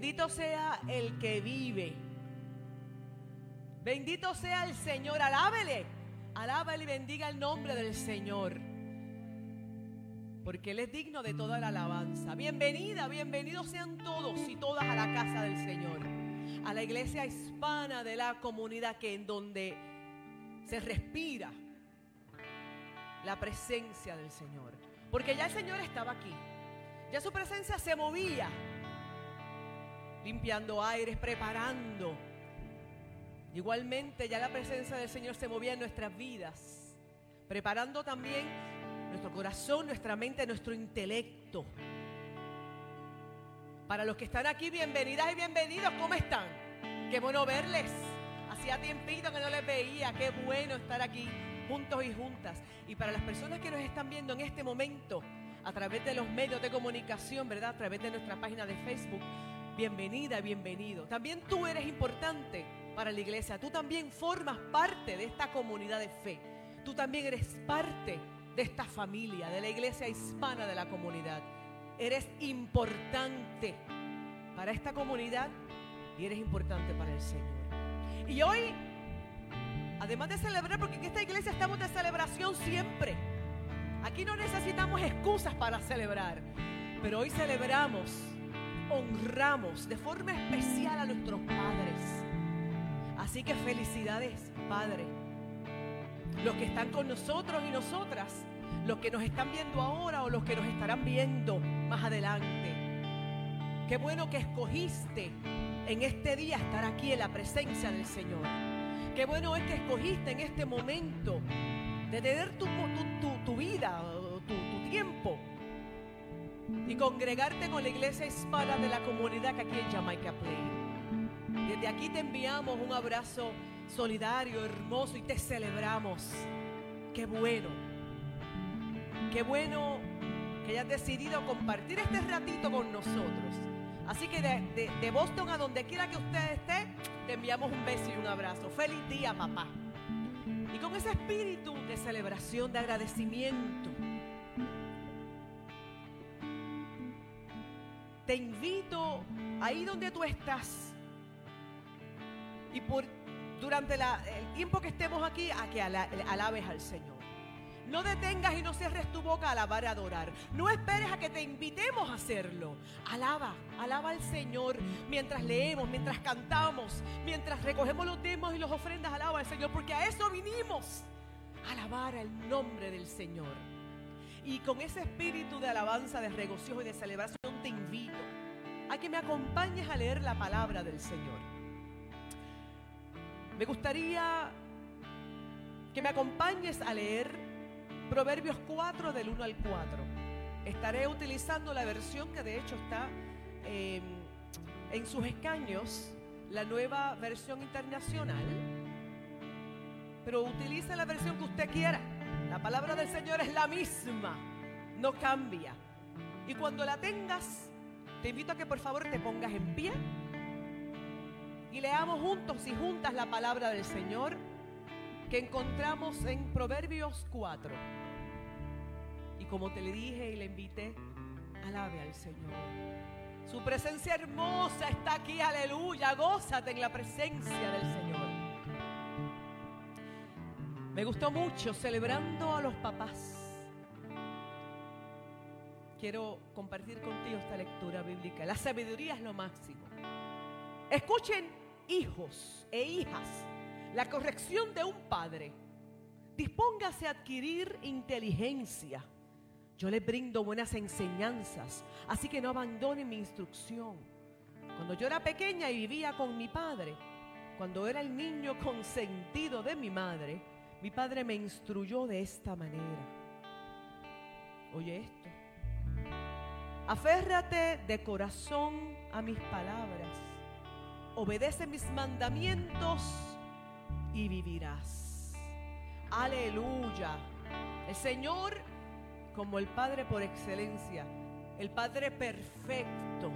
Bendito sea el que vive. Bendito sea el Señor. Alábele. Alábele y bendiga el nombre del Señor. Porque Él es digno de toda la alabanza. Bienvenida, bienvenidos sean todos y todas a la casa del Señor. A la iglesia hispana de la comunidad que en donde se respira la presencia del Señor. Porque ya el Señor estaba aquí. Ya su presencia se movía. Limpiando aires, preparando. Igualmente ya la presencia del Señor se movía en nuestras vidas. Preparando también nuestro corazón, nuestra mente, nuestro intelecto. Para los que están aquí, bienvenidas y bienvenidos, ¿cómo están? Qué bueno verles. Hacía tiempito que no les veía, qué bueno estar aquí juntos y juntas. Y para las personas que nos están viendo en este momento, a través de los medios de comunicación, ¿verdad? A través de nuestra página de Facebook, bienvenida, bienvenido. También tú eres importante para la iglesia, tú también formas parte de esta comunidad de fe. Tú también eres parte de esta familia, de la iglesia hispana de la comunidad. Eres importante para esta comunidad y eres importante para el Señor. Y hoy, además de celebrar, porque en esta iglesia estamos de celebración siempre. Aquí no necesitamos excusas para celebrar, pero hoy celebramos, honramos de forma especial a nuestros padres. Así que felicidades, Padre los que están con nosotros y nosotras, los que nos están viendo ahora o los que nos estarán viendo más adelante. Qué bueno que escogiste en este día estar aquí en la presencia del Señor. Qué bueno es que escogiste en este momento de tener tu, tu, vida, tu, tu tiempo y congregarte con la iglesia hispana de la comunidad que aquí en Jamaica Play. Desde aquí te enviamos un abrazo solidario, hermoso y te celebramos. Qué bueno. Qué bueno que hayas decidido compartir este ratito con nosotros. Así que de, Boston a donde quiera que usted esté, te enviamos un beso y un abrazo. Feliz día, papá. Y con ese espíritu de celebración, de agradecimiento, te invito ahí donde tú estás y por durante el tiempo que estemos aquí a que alabes al Señor. No detengas y no cierres tu boca a alabar y adorar. No esperes a que te invitemos a hacerlo. Alaba, alaba al Señor mientras leemos, mientras cantamos, mientras recogemos los demos y los ofrendas. Alaba al Señor, porque a eso vinimos. alabar el nombre del Señor. Y con ese espíritu de alabanza, de regocijo y de celebración invito a que me acompañes a leer la palabra del Señor. Me gustaría que me acompañes a leer Proverbios 4 del 1 al 4. Estaré utilizando la versión que de hecho está em, en sus escaños, la nueva versión internacional. Pero utilice la versión que usted quiera. La palabra del Señor es la misma, no cambia. Y cuando la tengas, te invito a que por favor te pongas en pie y leamos juntos y juntas la palabra del Señor que encontramos en Proverbios 4. Y como te le dije y le invité, alabe al Señor. Su presencia hermosa está aquí, aleluya. Gózate en la presencia del Señor. Me gustó mucho celebrando a los papás. Quiero compartir contigo esta lectura bíblica. La sabiduría es lo máximo. Escuchen hijos e hijas, la corrección de un padre. Dispóngase a adquirir inteligencia. Yo les brindo buenas enseñanzas, así que no abandonen mi instrucción. Cuando yo era pequeña y vivía con mi padre, cuando era el niño consentido de mi madre, mi padre me instruyó de esta manera. Oye esto. Aférrate de corazón a mis palabras obedece mis mandamientos y vivirás. Aleluya. El Señor, como el Padre por excelencia, el Padre perfecto,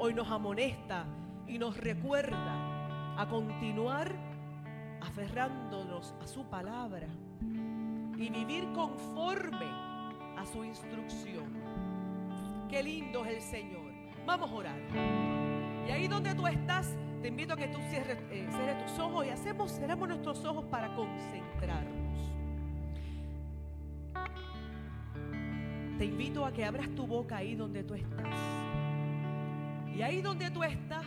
hoy nos amonesta y nos recuerda a continuar aferrándonos a su palabra y vivir conforme a su instrucción. Qué lindo es el Señor. Vamos a orar. Y ahí donde tú estás, te invito a que tú cierres, eh, tus ojos y hacemos, cerramos nuestros ojos para concentrarnos. Te invito a que abras tu boca ahí donde tú estás. Y ahí donde tú estás,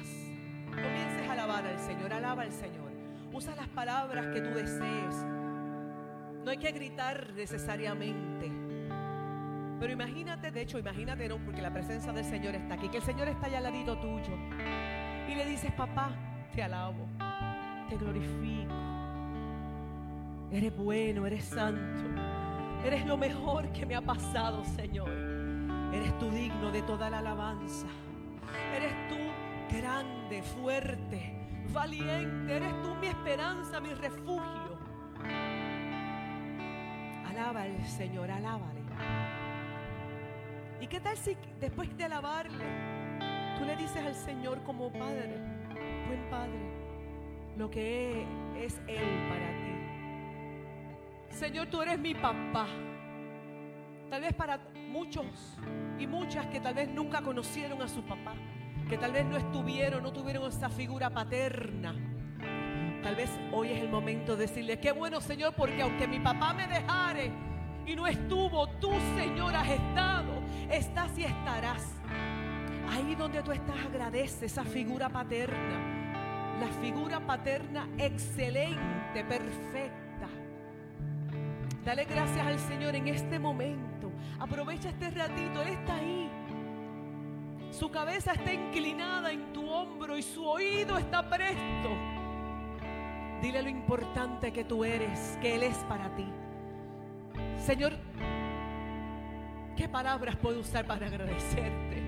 comiences a alabar al Señor, alaba al Señor. Usa las palabras que tú desees. No hay que gritar necesariamente. Pero imagínate, de hecho, imagínate, no, porque la presencia del Señor está aquí, que el Señor está allá al ladito tuyo. Y le dices, papá, te alabo, te glorifico. Eres bueno, eres santo. Eres lo mejor que me ha pasado, Señor. Eres tú digno de toda la alabanza. Eres tú grande, fuerte, valiente. Eres tú mi esperanza, mi refugio. Alaba al Señor, alábale. ¿Y qué tal si después de alabarle, tú le dices al Señor como Padre, buen Padre, lo que es Él para ti? Señor, tú eres mi papá. Tal vez para muchos y muchas que tal vez nunca conocieron a su papá, que tal vez no estuvieron, no tuvieron esa figura paterna. Tal vez hoy es el momento de decirle, qué bueno Señor, porque aunque mi papá me dejare y no estuvo, tú Señor has estado, estás y estarás. Ahí donde tú estás agradece esa figura paterna, la figura paterna excelente, perfecta. Dale gracias al Señor en este momento. Aprovecha este ratito, Él está ahí. Su cabeza está inclinada en tu hombro y su oído está presto. Dile lo importante que tú eres, que Él es para ti. Señor, ¿qué palabras puedo usar para agradecerte?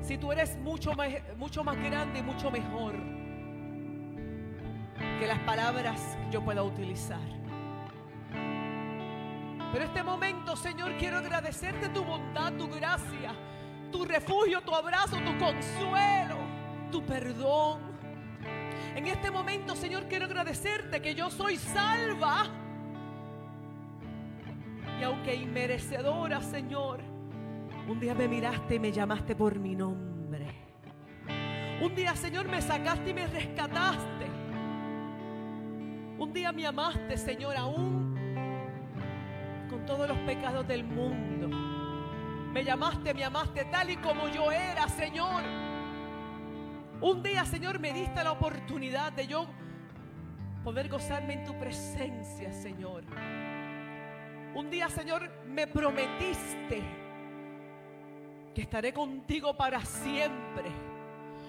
Si tú eres mucho más, mucho más grande y mucho mejor que las palabras que yo pueda utilizar. Pero este momento, Señor, quiero agradecerte tu bondad, tu gracia, tu refugio, tu abrazo, tu consuelo, tu perdón. En este momento, Señor, quiero agradecerte que yo soy salva. Y aunque inmerecedora, Señor, un día me miraste y me llamaste por mi nombre. Un día, Señor, me sacaste y me rescataste. Un día me amaste, Señor, aún con todos los pecados del mundo. Me llamaste, me amaste tal y como yo era, Señor. Un día, Señor, me diste la oportunidad de yo poder gozarme en tu presencia, Señor. Un día, Señor, me prometiste que estaré contigo para siempre.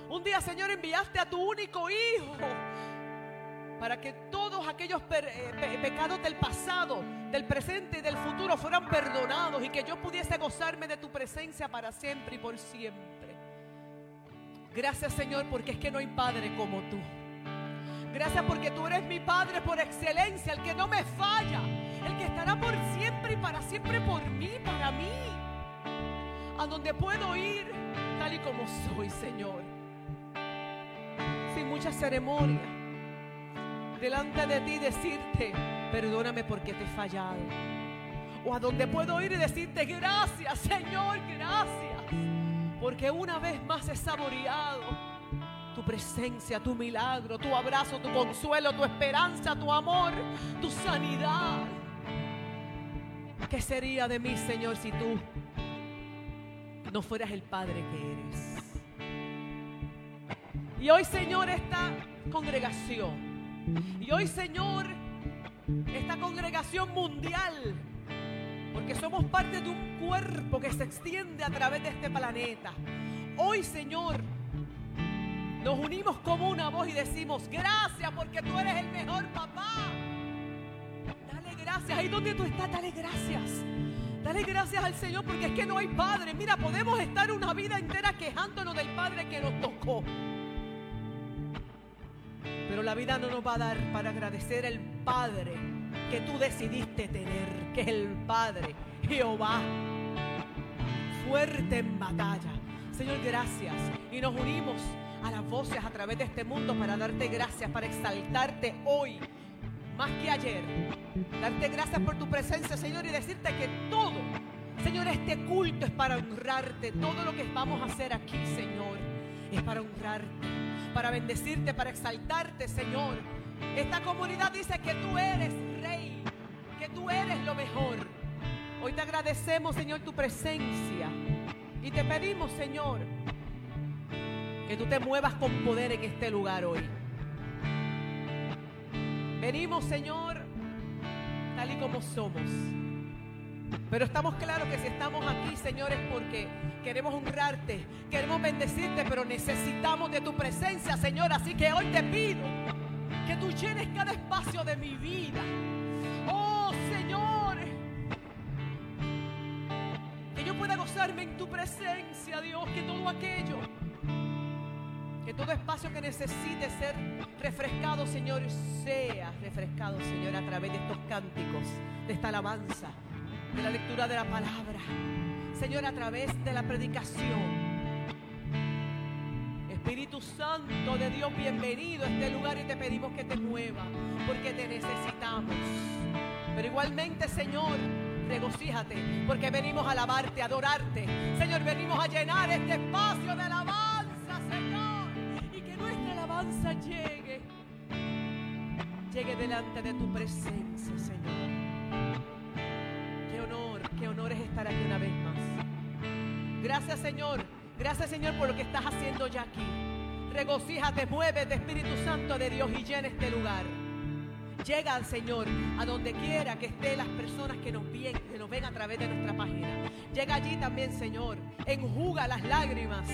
Un día, Señor, enviaste a tu único hijo para que todos aquellos eh, pecados del pasado, del presente y del futuro fueran perdonados y que yo pudiese gozarme de tu presencia para siempre y por siempre. Gracias Señor porque es que no hay Padre como tú. Gracias porque tú eres mi Padre por excelencia, el que no me falla, el que estará por siempre y para siempre por mí, para mí. A donde puedo ir tal y como soy, Señor. Sin mucha ceremonia delante de ti decirte, perdóname porque te he fallado. O a donde puedo ir y decirte, gracias Señor, gracias. Porque una vez más he saboreado tu presencia, tu milagro, tu abrazo, tu consuelo, tu esperanza, tu amor, tu sanidad. ¿Qué sería de mí, Señor, si tú no fueras el Padre que eres? Y hoy, Señor, esta congregación y hoy, Señor, esta congregación mundial, porque somos parte de un cuerpo que se extiende a través de este planeta. Hoy, Señor, nos unimos como una voz y decimos, gracias porque tú eres el mejor papá. Gracias. Ahí donde tú estás, dale gracias. Dale gracias al Señor porque es que no hay padre. Mira, podemos estar una vida entera quejándonos del padre que nos tocó. Pero la vida no nos va a dar para agradecer el Padre que tú decidiste tener, que es el Padre, Jehová, fuerte en batalla. Señor, gracias. Y nos unimos a las voces a través de este mundo para darte gracias, para exaltarte hoy, más que ayer. Darte gracias por tu presencia, Señor, y decirte que todo, Señor, este culto es para honrarte, todo lo que vamos a hacer aquí, Señor es para honrarte, para bendecirte, para exaltarte, Señor. Esta comunidad dice que tú eres rey, que tú eres lo mejor. Hoy te agradecemos, Señor, tu presencia. Y te pedimos, Señor, que tú te muevas con poder en este lugar hoy. Venimos, Señor, tal y como somos. Pero estamos claros que si estamos aquí, Señor, es porque queremos honrarte, queremos bendecirte, pero necesitamos de tu presencia, Señor. Así que hoy te pido que tú llenes cada espacio de mi vida. Oh, Señor, que yo pueda gozarme en tu presencia, Dios, que todo aquello que todo espacio que necesite ser refrescado, Señor, sea refrescado, Señor, a través de estos cánticos, de esta alabanza, de la lectura de la palabra. Señor, a través de la predicación. Espíritu Santo de Dios, bienvenido a este lugar y te pedimos que te mueva, porque te necesitamos. Pero igualmente, Señor, regocíjate, porque venimos a alabarte, a adorarte. Señor, venimos a llenar este espacio de alabanza, llegue, llegue delante de tu presencia, Señor. Qué honor, qué honor es estar aquí una vez más. Gracias, Señor. Gracias, Señor, por lo que estás haciendo ya aquí. Regocíjate, muévete, Espíritu Santo de Dios, y llena este lugar. Llega Señor a donde quiera que estén las personas que nos, ven, que nos ven a través de nuestra página. Llega allí también, Señor. Enjuga las lágrimas.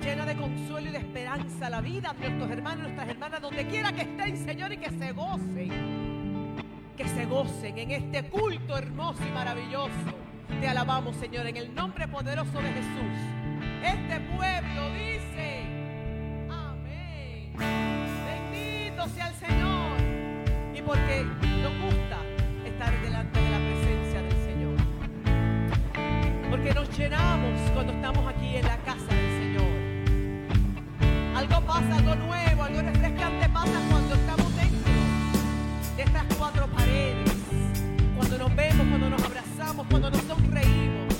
Llena de consuelo y de esperanza la vida de nuestros hermanos y nuestras hermanas, donde quiera que estén, Señor, y que se gocen. Que se gocen en este culto hermoso y maravilloso. Te alabamos, Señor, en el nombre poderoso de Jesús. Este pueblo dice, amén. Bendito sea el Señor. Y porque nos gusta estar delante de la presencia del Señor. Porque nos llenamos cuando estamos aquí en la casa del Señor. Algo pasa, algo nuevo, algo refrescante pasa cuando estamos dentro de estas cuatro paredes. Cuando nos vemos, cuando nos abrazamos, cuando nos sonreímos.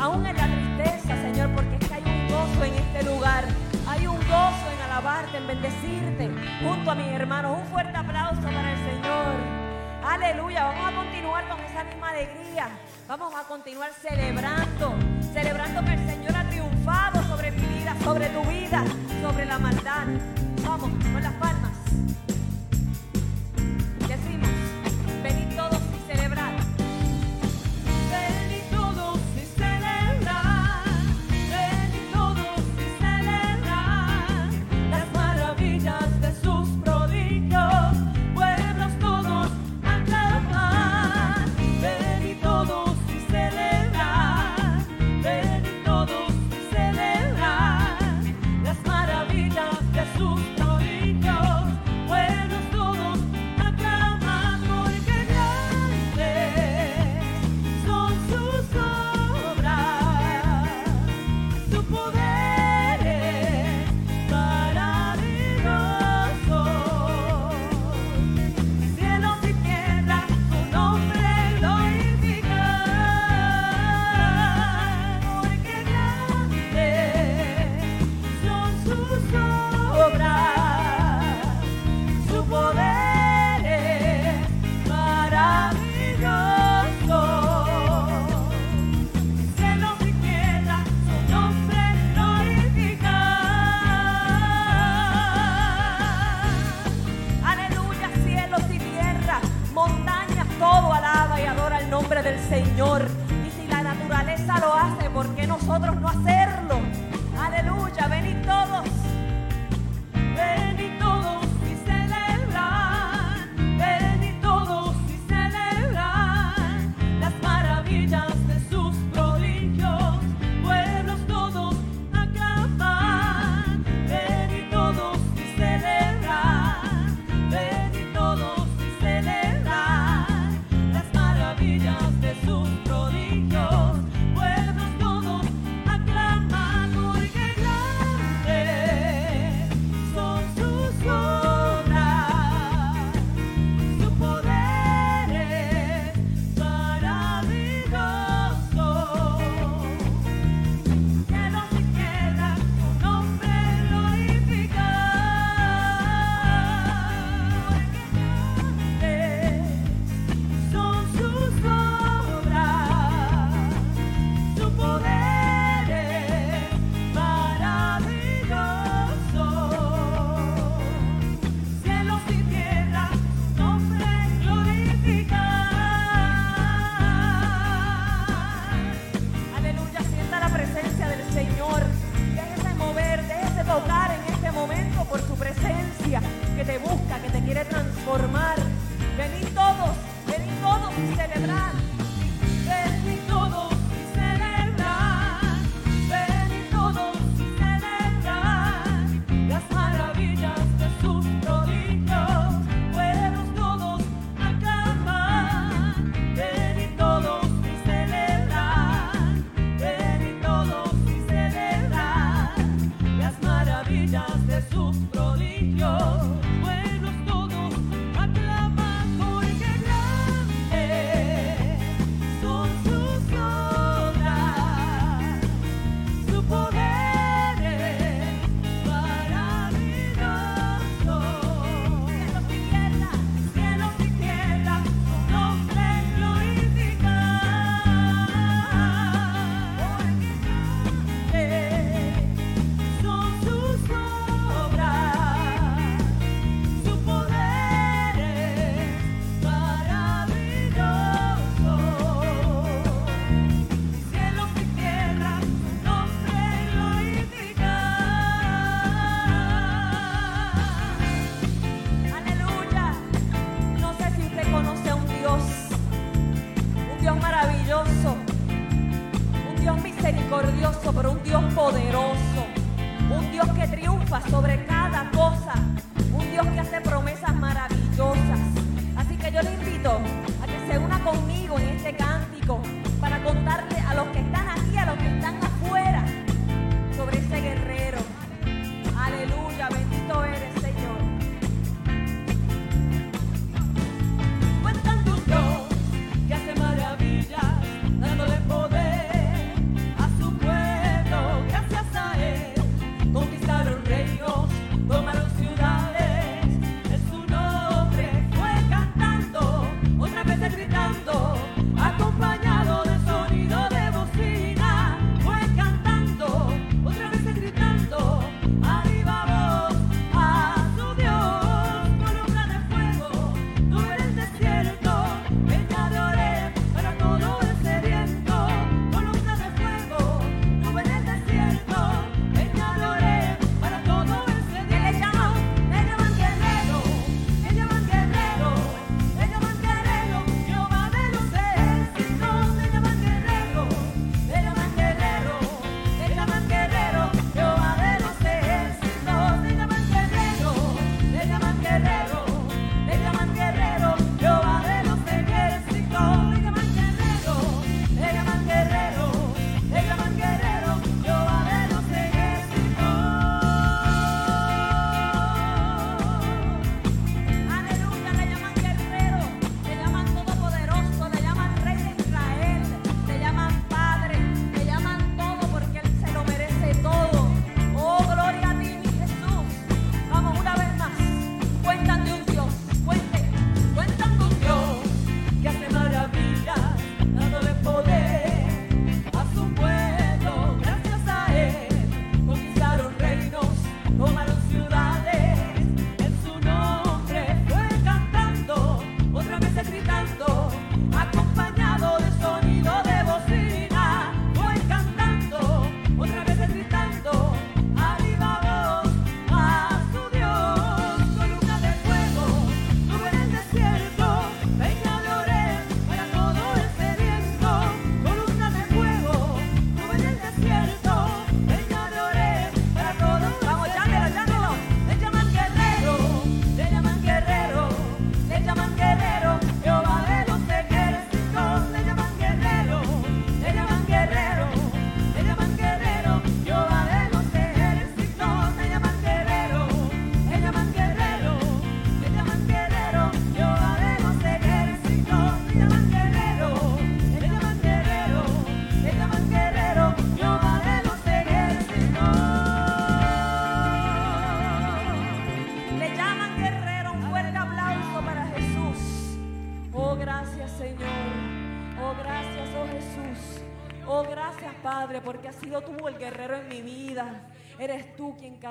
Aún en la tristeza, Señor, porque es que hay un gozo en este lugar. Hay un gozo en alabarte, en bendecirte, junto a mis hermanos. Un fuerte aplauso para el Señor. Aleluya, vamos a continuar con esa misma alegría. Vamos a continuar celebrando, celebrando que el Señor ha triunfado sobre mi vida, sobre tu vida, sobre la maldad. Vamos, con las palmas.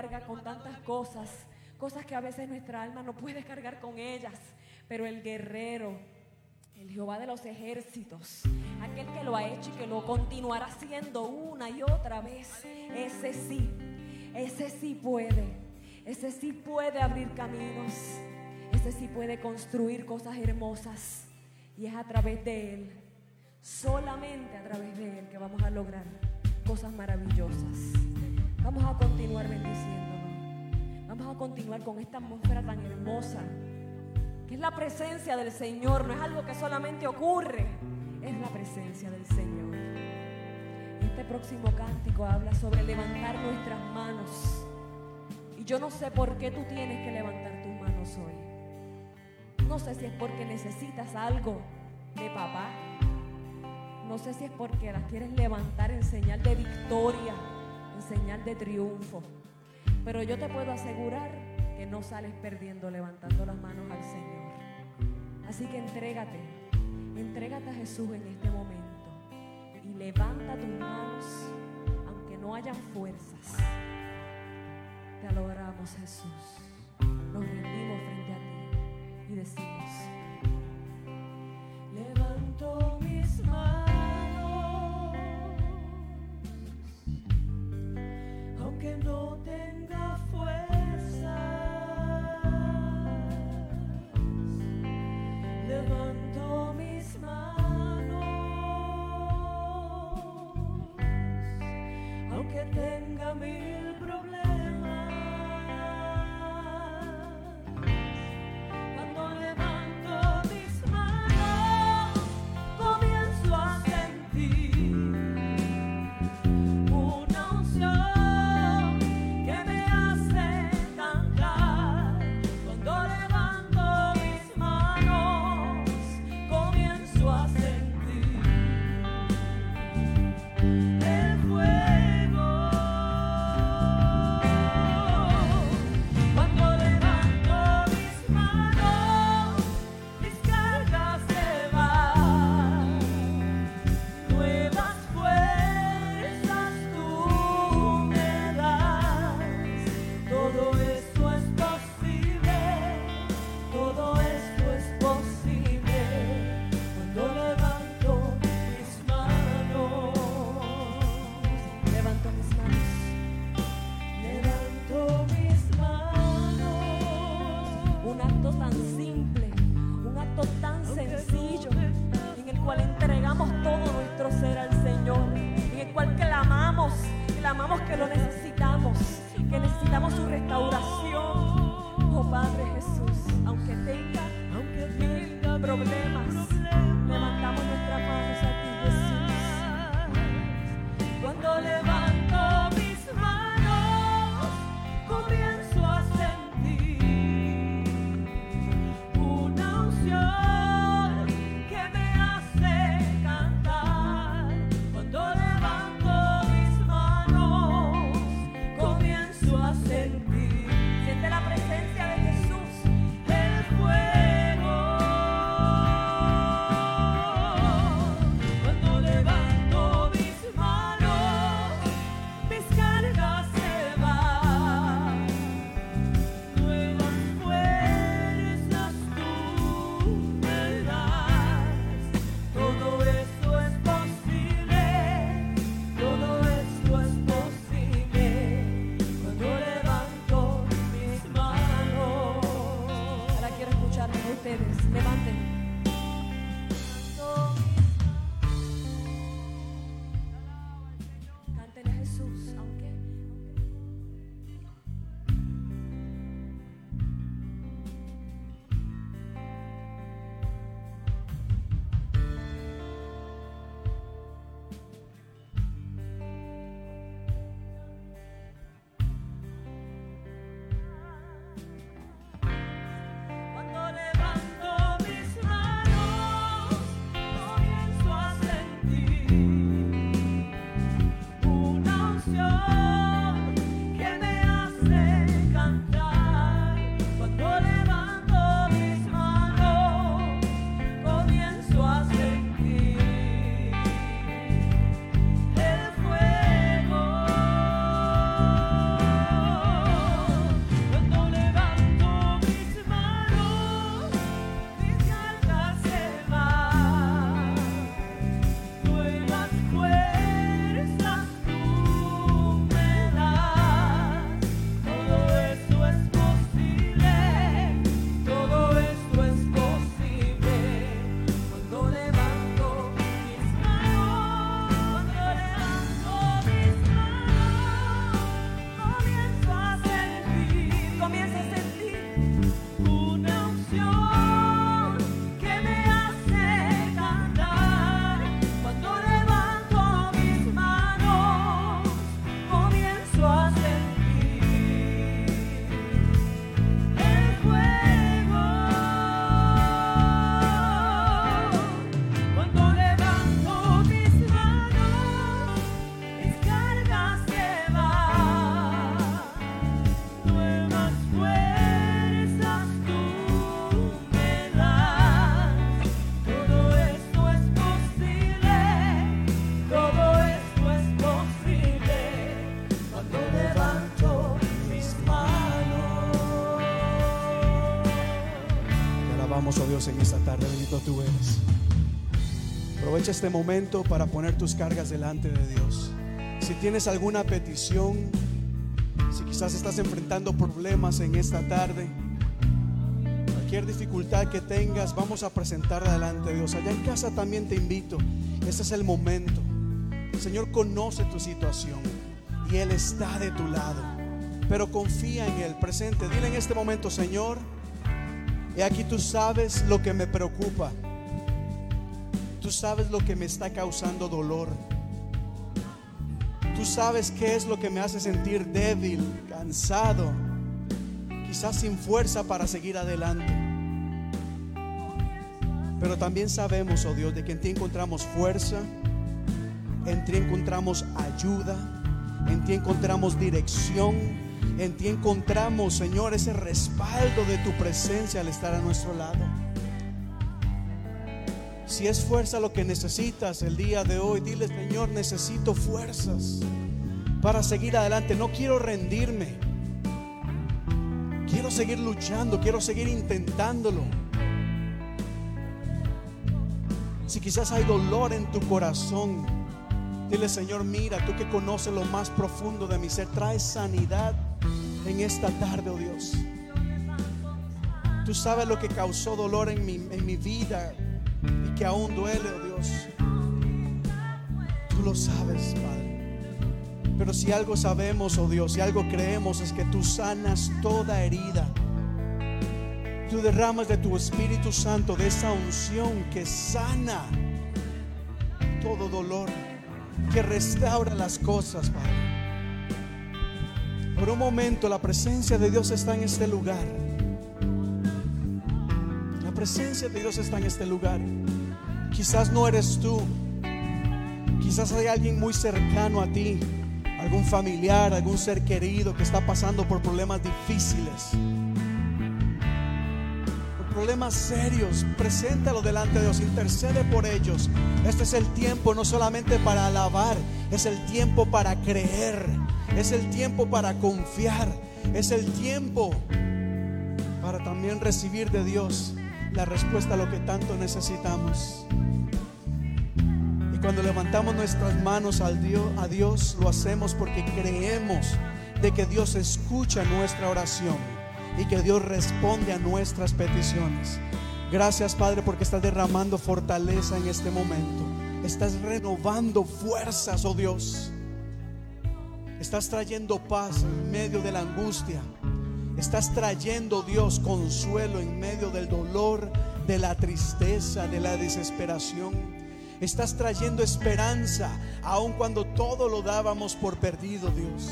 Carga con tantas cosas, cosas que a veces nuestra alma no puede cargar con ellas. Pero el guerrero, el Jehová de los ejércitos, aquel que lo ha hecho y que lo continuará haciendo una y otra vez, ese sí, ese sí puede, ese sí puede abrir caminos, ese sí puede construir cosas hermosas y es a través de Él, solamente a través de Él que vamos a lograr cosas maravillosas. Vamos a continuar bendiciéndonos, vamos a continuar con esta atmósfera tan hermosa que es la presencia del Señor, no es algo que solamente ocurre, es la presencia del Señor. Este próximo cántico habla sobre levantar nuestras manos. Y yo no sé por qué tú tienes que levantar tus manos hoy. No sé si es porque necesitas algo de papá. No sé si es porque las quieres levantar en señal de victoria, en señal de triunfo. Pero yo te puedo asegurar que no sales perdiendo levantando las manos al Señor. Así que entrégate, entrégate a Jesús en este momento y levanta tus manos, aunque no hayan fuerzas. Te adoramos Jesús. Nos rendimos frente a ti y decimos, levanto aunque no tenga fuerzas. Levanto mis manos, aunque tenga mil problemas. Un acto tan simple, un acto tan sencillo, en el cual entregamos todo nuestro ser al Señor, en el cual clamamos, clamamos que lo necesitamos, que necesitamos su restauración. Oh Padre Jesús, aunque tenga, aunque tenga problemas, Aprovecha este momento para poner tus cargas delante de Dios. Si tienes alguna petición, si quizás estás enfrentando problemas en esta tarde, cualquier dificultad que tengas, vamos a presentarla delante de Dios. Allá en casa también te invito. Este es el momento. El Señor conoce tu situación. Y Él está de tu lado. Pero confía en Él, presente. Dile en este momento, Señor, y aquí tú sabes lo que me preocupa. Tú sabes lo que me está causando dolor. Tú sabes qué es lo que me hace sentir débil, cansado, quizás sin fuerza para seguir adelante. Pero también sabemos, oh Dios, de que en ti encontramos fuerza, en ti encontramos ayuda, en ti encontramos dirección, en ti encontramos, Señor, ese respaldo de tu presencia al estar a nuestro lado. Si es fuerza lo que necesitas el día de hoy, dile, Señor, necesito fuerzas para seguir adelante. No quiero rendirme. Quiero seguir luchando, quiero seguir intentándolo. Si quizás hay dolor en tu corazón, dile, Señor, mira, tú que conoces lo más profundo de mi ser, trae sanidad en esta tarde, oh Dios. Tú sabes lo que causó dolor en mi, en mi vida y que aún duele, oh Dios. Tú lo sabes, Padre. Pero si algo sabemos, oh Dios, si algo creemos es que tú sanas toda herida. Tú derramas de tu Espíritu Santo, de esa unción que sana todo dolor, que restaura las cosas, Padre. Por un momento la presencia de Dios está en este lugar. Presencia de Dios está en este lugar. Quizás no eres tú. Quizás hay alguien muy cercano a ti. Algún familiar, algún ser querido que está pasando por problemas difíciles. Por problemas serios. Preséntalo delante de Dios. Intercede por ellos. Este es el tiempo no solamente para alabar. Es el tiempo para creer. Es el tiempo para confiar. Es el tiempo para también recibir de Dios la respuesta a lo que tanto necesitamos. Y cuando levantamos nuestras manos al Dios, a Dios, lo hacemos porque creemos de que Dios escucha nuestra oración y que Dios responde a nuestras peticiones. Gracias Padre porque estás derramando fortaleza en este momento. Estás renovando fuerzas, oh Dios. Estás trayendo paz en medio de la angustia. Estás trayendo, Dios, consuelo en medio del dolor, de la tristeza, de la desesperación. Estás trayendo esperanza, aun cuando todo lo dábamos por perdido, Dios.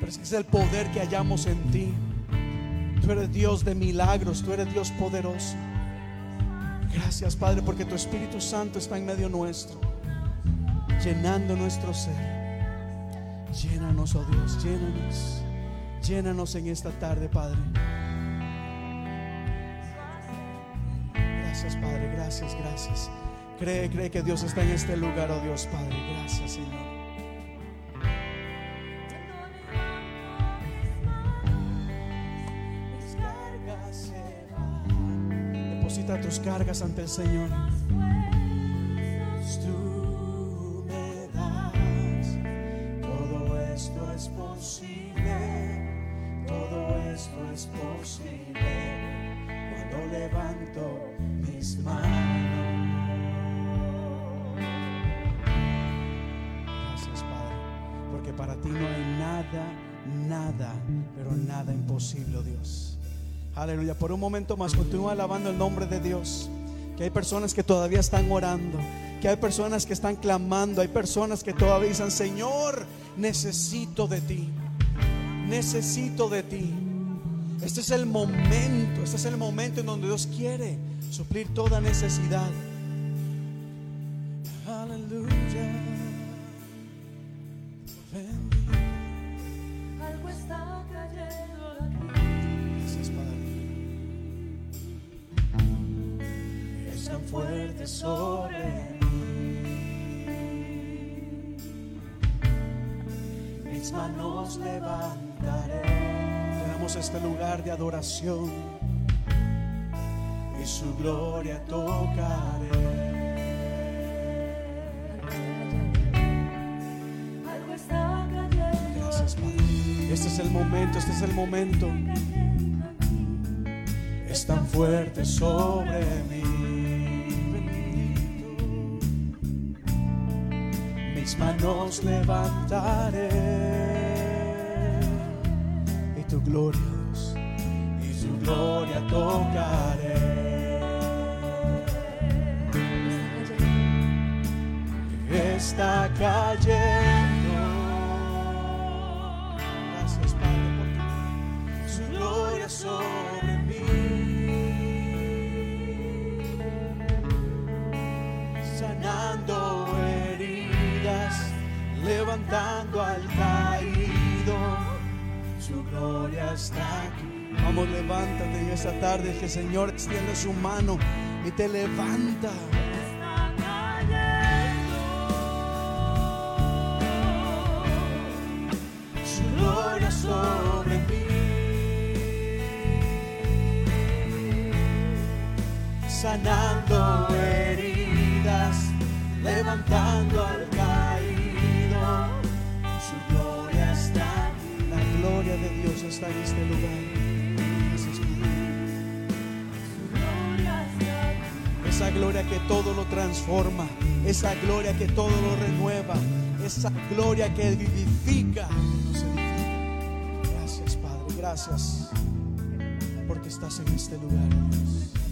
Pero es que es el poder que hallamos en ti. Tú eres Dios de milagros, tú eres Dios poderoso. Gracias, Padre, porque tu Espíritu Santo está en medio nuestro, llenando nuestro ser. Llénanos, oh Dios, llénanos. Llénanos en esta tarde, Padre. Gracias, Padre, gracias, gracias. Cree, cree que Dios está en este lugar, oh Dios, Padre. Gracias, Señor. Deposita tus cargas ante el Señor. Aleluya. Por un momento más, continúa alabando el nombre de Dios. Que hay personas que todavía están orando. Que hay personas que están clamando. Hay personas que todavía dicen, Señor, necesito de ti. Necesito de ti. Este es el momento. Este es el momento en donde Dios quiere suplir toda necesidad. Y su gloria tocaré. Gracias, Padre. Este es el momento, este es el momento. Es tan fuerte sobre mí. Mis manos levantaré y tu gloria, gloria tocaré. Está cayendo. Gracias, Padre, por tu gloria sobre mí, sanando heridas, levantando al caído. Su gloria está. Vamos, levántate en esta tarde que el Señor extiende su mano y te levanta. Su gloria sobre mí, sanando heridas, levantando al caído. Su gloria está aquí. La gloria de Dios está en este lugar. Esa gloria que todo lo transforma, esa gloria que todo lo renueva, esa gloria que vivifica. Gracias, Padre, gracias, porque estás en este lugar, Dios.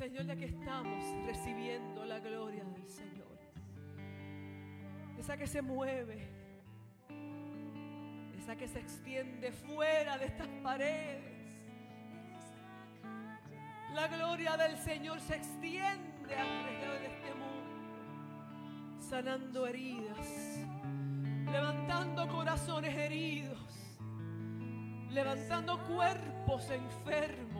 Enseñóle que estamos recibiendo la gloria del Señor. Esa que se mueve. Esa que se extiende fuera de estas paredes. La gloria del Señor se extiende alrededor de este mundo, sanando heridas, levantando corazones heridos, levantando cuerpos enfermos,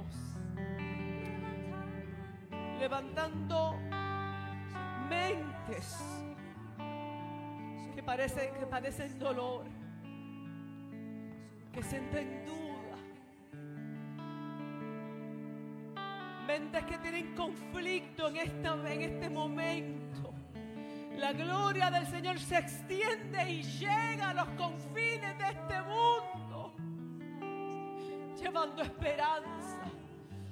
levantando mentes que, parece, que padecen dolor, que sienten duda. Mentes que tienen conflicto en, esta, en este momento. La gloria del Señor se extiende y llega a los confines de este mundo, llevando esperanza,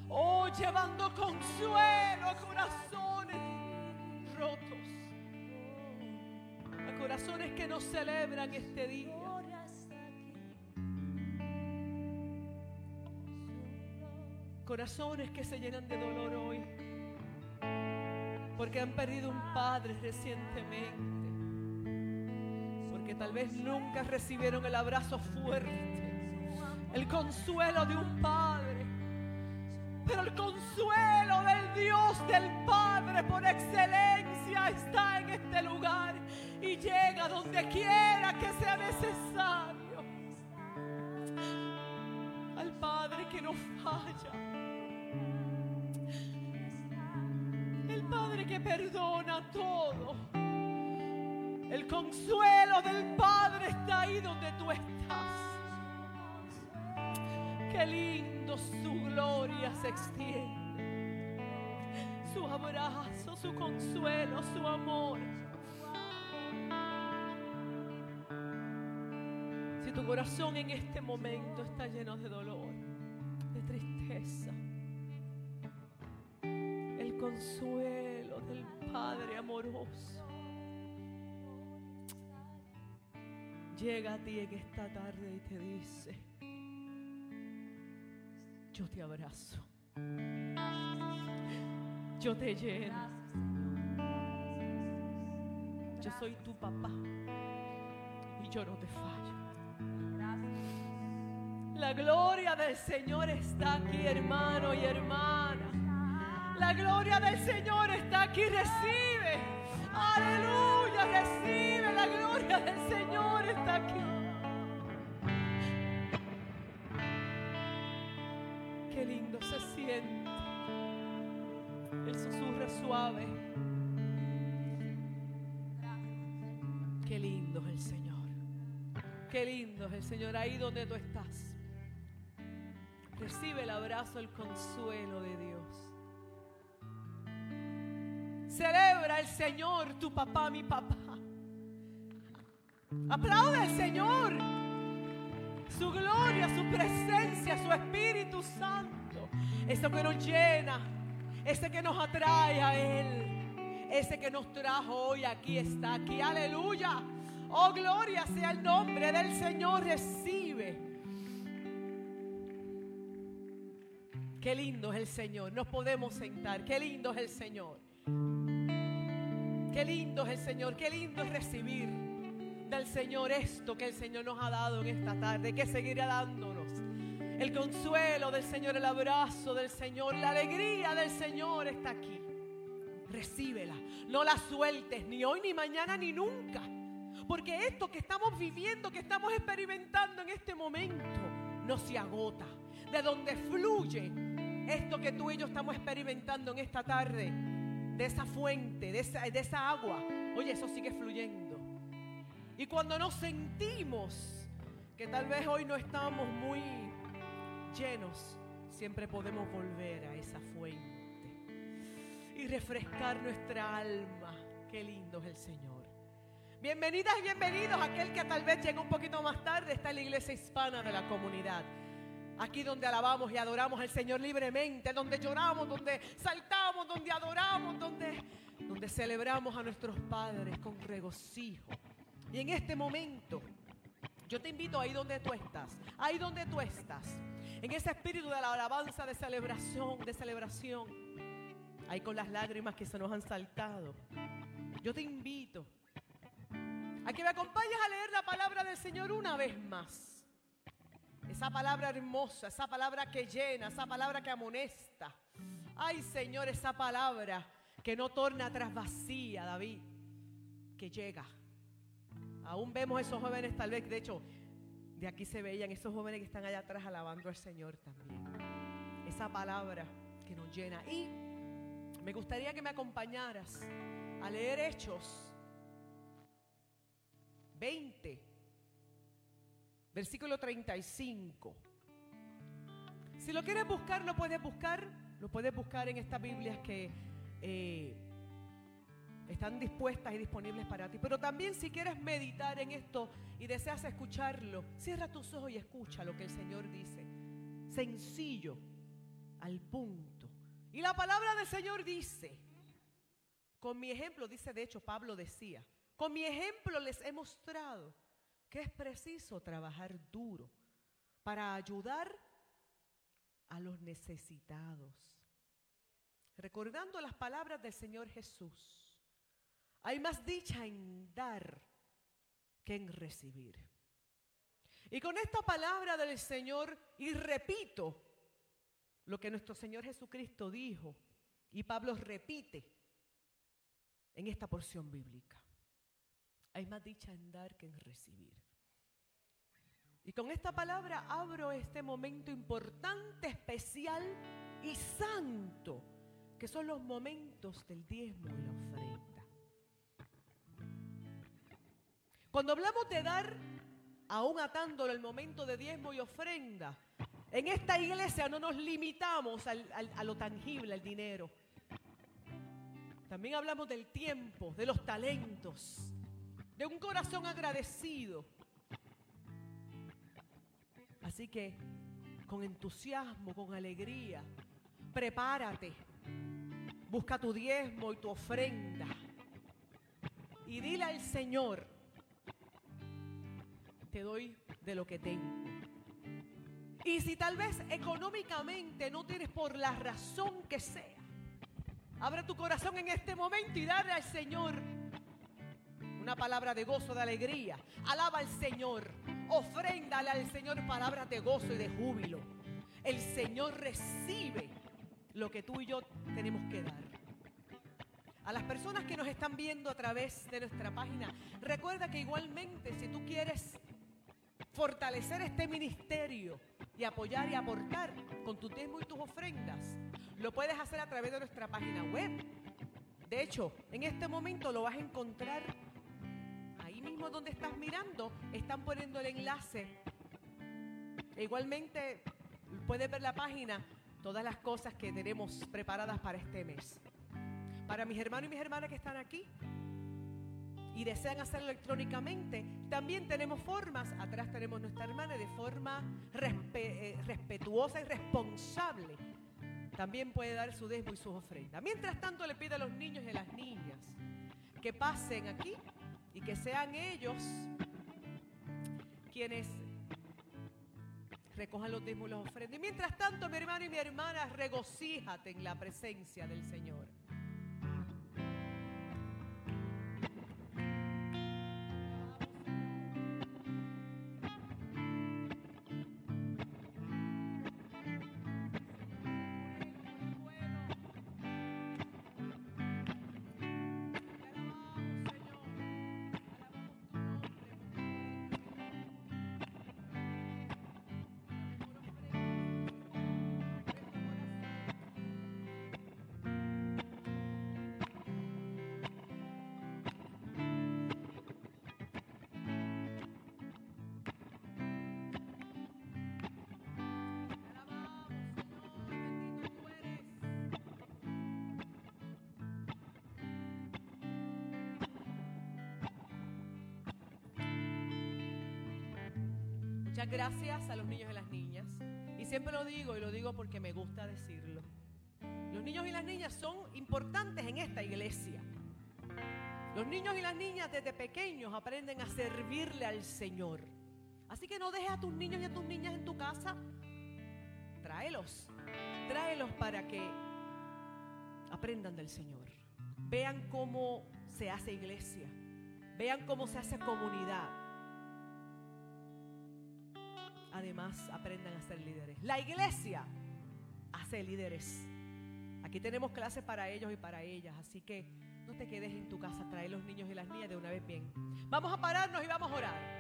oh, llevando consuelo a corazones rotos, a corazones que no celebran este día. Corazones que se llenan de dolor hoy. Porque han perdido un padre recientemente. Porque tal vez nunca recibieron el abrazo fuerte. El consuelo de un padre. Pero el consuelo del Dios del Padre por excelencia está en este lugar. Y llega donde quiera que sea necesario. Al Padre que no falla. El Padre que perdona todo. El consuelo del Padre está ahí donde tú estás. Qué lindo su gloria se extiende. Su abrazo, su consuelo, su amor. Si tu corazón en este momento está lleno de dolor, de tristeza, el consuelo del Padre amoroso llega a ti en esta tarde y te dice, yo te abrazo, yo te lleno, yo soy tu papá y yo no te fallo. La gloria del Señor está aquí, hermano y hermana. La gloria del Señor está aquí, recibe. Aleluya, recibe. La gloria del Señor está aquí. Qué lindo se siente. El susurro suave. Qué lindo es el Señor. Qué lindo es el Señor ahí donde tú estás. Recibe el abrazo, el consuelo de Dios. Celebra el Señor, tu papá, mi papá. Aplaude al Señor. Su gloria, su presencia, su Espíritu Santo. Eso que nos llena, ese que nos atrae a Él. Ese que nos trajo hoy aquí está aquí. Aleluya. Oh, gloria sea el nombre del Señor. Recibe. Qué lindo es el Señor. Nos podemos sentar. Qué lindo es el Señor. Qué lindo es el Señor. Qué lindo es recibir del Señor esto que el Señor nos ha dado en esta tarde. Que seguirá dándonos. El consuelo del Señor, el abrazo del Señor, la alegría del Señor está aquí. Recíbela. No la sueltes ni hoy, ni mañana, ni nunca. Porque esto que estamos viviendo, que estamos experimentando en este momento, no se agota. De donde fluye esto que tú y yo estamos experimentando en esta tarde, de esa fuente, de esa, de esa agua, oye, eso sigue fluyendo. Cuando nos sentimos que tal vez hoy no estamos muy llenos, siempre podemos volver a esa fuente y refrescar nuestra alma. Qué lindo es el Señor. Bienvenidas y bienvenidos a aquel que tal vez llega un poquito más tarde, está en la iglesia hispana de la comunidad. Aquí donde alabamos y adoramos al Señor libremente, donde lloramos, donde saltamos, donde adoramos, donde, donde celebramos a nuestros padres con regocijo. Y en este momento, yo te invito ahí donde tú estás, ahí donde tú estás, en ese espíritu de la alabanza, de celebración, de celebración, ahí con las lágrimas que se nos han saltado. Yo te invito a que me acompañes a leer la palabra del Señor una vez más. Esa palabra hermosa, esa palabra que llena, esa palabra que amonesta. Ay Señor, esa palabra que no torna atrás vacía, David, que llega. Aún vemos esos jóvenes, tal vez, de hecho, de aquí se veían esos jóvenes que están allá atrás alabando al Señor también. Esa palabra que nos llena. Y me gustaría que me acompañaras a leer Hechos 20, versículo 35. Si lo quieres buscar, lo puedes buscar. Lo puedes buscar en estas Biblias que eh, están dispuestas y disponibles para ti. Pero también si quieres meditar en esto y deseas escucharlo, cierra tus ojos y escucha lo que el Señor dice. Sencillo, al punto. Y la palabra del Señor dice, con mi ejemplo, dice de hecho Pablo decía, con mi ejemplo les he mostrado que es preciso trabajar duro para ayudar a los necesitados. Recordando las palabras del Señor Jesús, hay más dicha en dar que en recibir. Y con esta palabra del Señor, y repito lo que nuestro Señor Jesucristo dijo, y Pablo repite en esta porción bíblica. Hay más dicha en dar que en recibir. Y con esta palabra abro este momento importante, especial y santo, que son los momentos del diezmo y la ofrenda. Cuando hablamos de dar, aún atándolo el momento de diezmo y ofrenda, en esta iglesia no nos limitamos a lo tangible, al dinero. También hablamos del tiempo, de los talentos, de un corazón agradecido. Así que con entusiasmo, con alegría, prepárate, busca tu diezmo y tu ofrenda y dile al Señor, doy de lo que tengo. Y si tal vez económicamente no tienes por la razón que sea, abre tu corazón en este momento y dale al Señor una palabra de gozo, de alegría. Alaba al Señor. Ofréndale al Señor palabras de gozo y de júbilo. El Señor recibe lo que tú y yo tenemos que dar. A las personas que nos están viendo a través de nuestra página, recuerda que igualmente si tú quieres fortalecer este ministerio y apoyar y aportar con tu tiempo y tus ofrendas, lo puedes hacer a través de nuestra página web. De hecho, en este momento lo vas a encontrar mismo donde estás mirando, están poniendo el enlace. E igualmente puedes ver la página, todas las cosas que tenemos preparadas para este mes. Para mis hermanos y mis hermanas que están aquí y desean hacerlo electrónicamente, también tenemos formas. Atrás tenemos nuestra hermana de forma eh, respetuosa y responsable. También puede dar su desmo y sus ofrendas. Mientras tanto, le pido a los niños y a las niñas que pasen aquí y que sean ellos quienes recojan los diezmos y los ofrendas. Y mientras tanto, mi hermano y mi hermana, regocíjate en la presencia del Señor. A los niños y las niñas. Y siempre lo digo y lo digo porque me gusta decirlo. Los niños y las niñas son importantes en esta iglesia. Los niños y las niñas desde pequeños aprenden a servirle al Señor. Así que no dejes a tus niños y a tus niñas en tu casa. Tráelos. Tráelos para que aprendan del Señor. Vean cómo se hace iglesia. Vean cómo se hace comunidad además aprendan a ser líderes. La iglesia hace líderes. Aquí tenemos clases para ellos y para ellas, así que no te quedes en tu casa, trae los niños y las niñas de una vez bien. Vamos a pararnos y vamos a orar.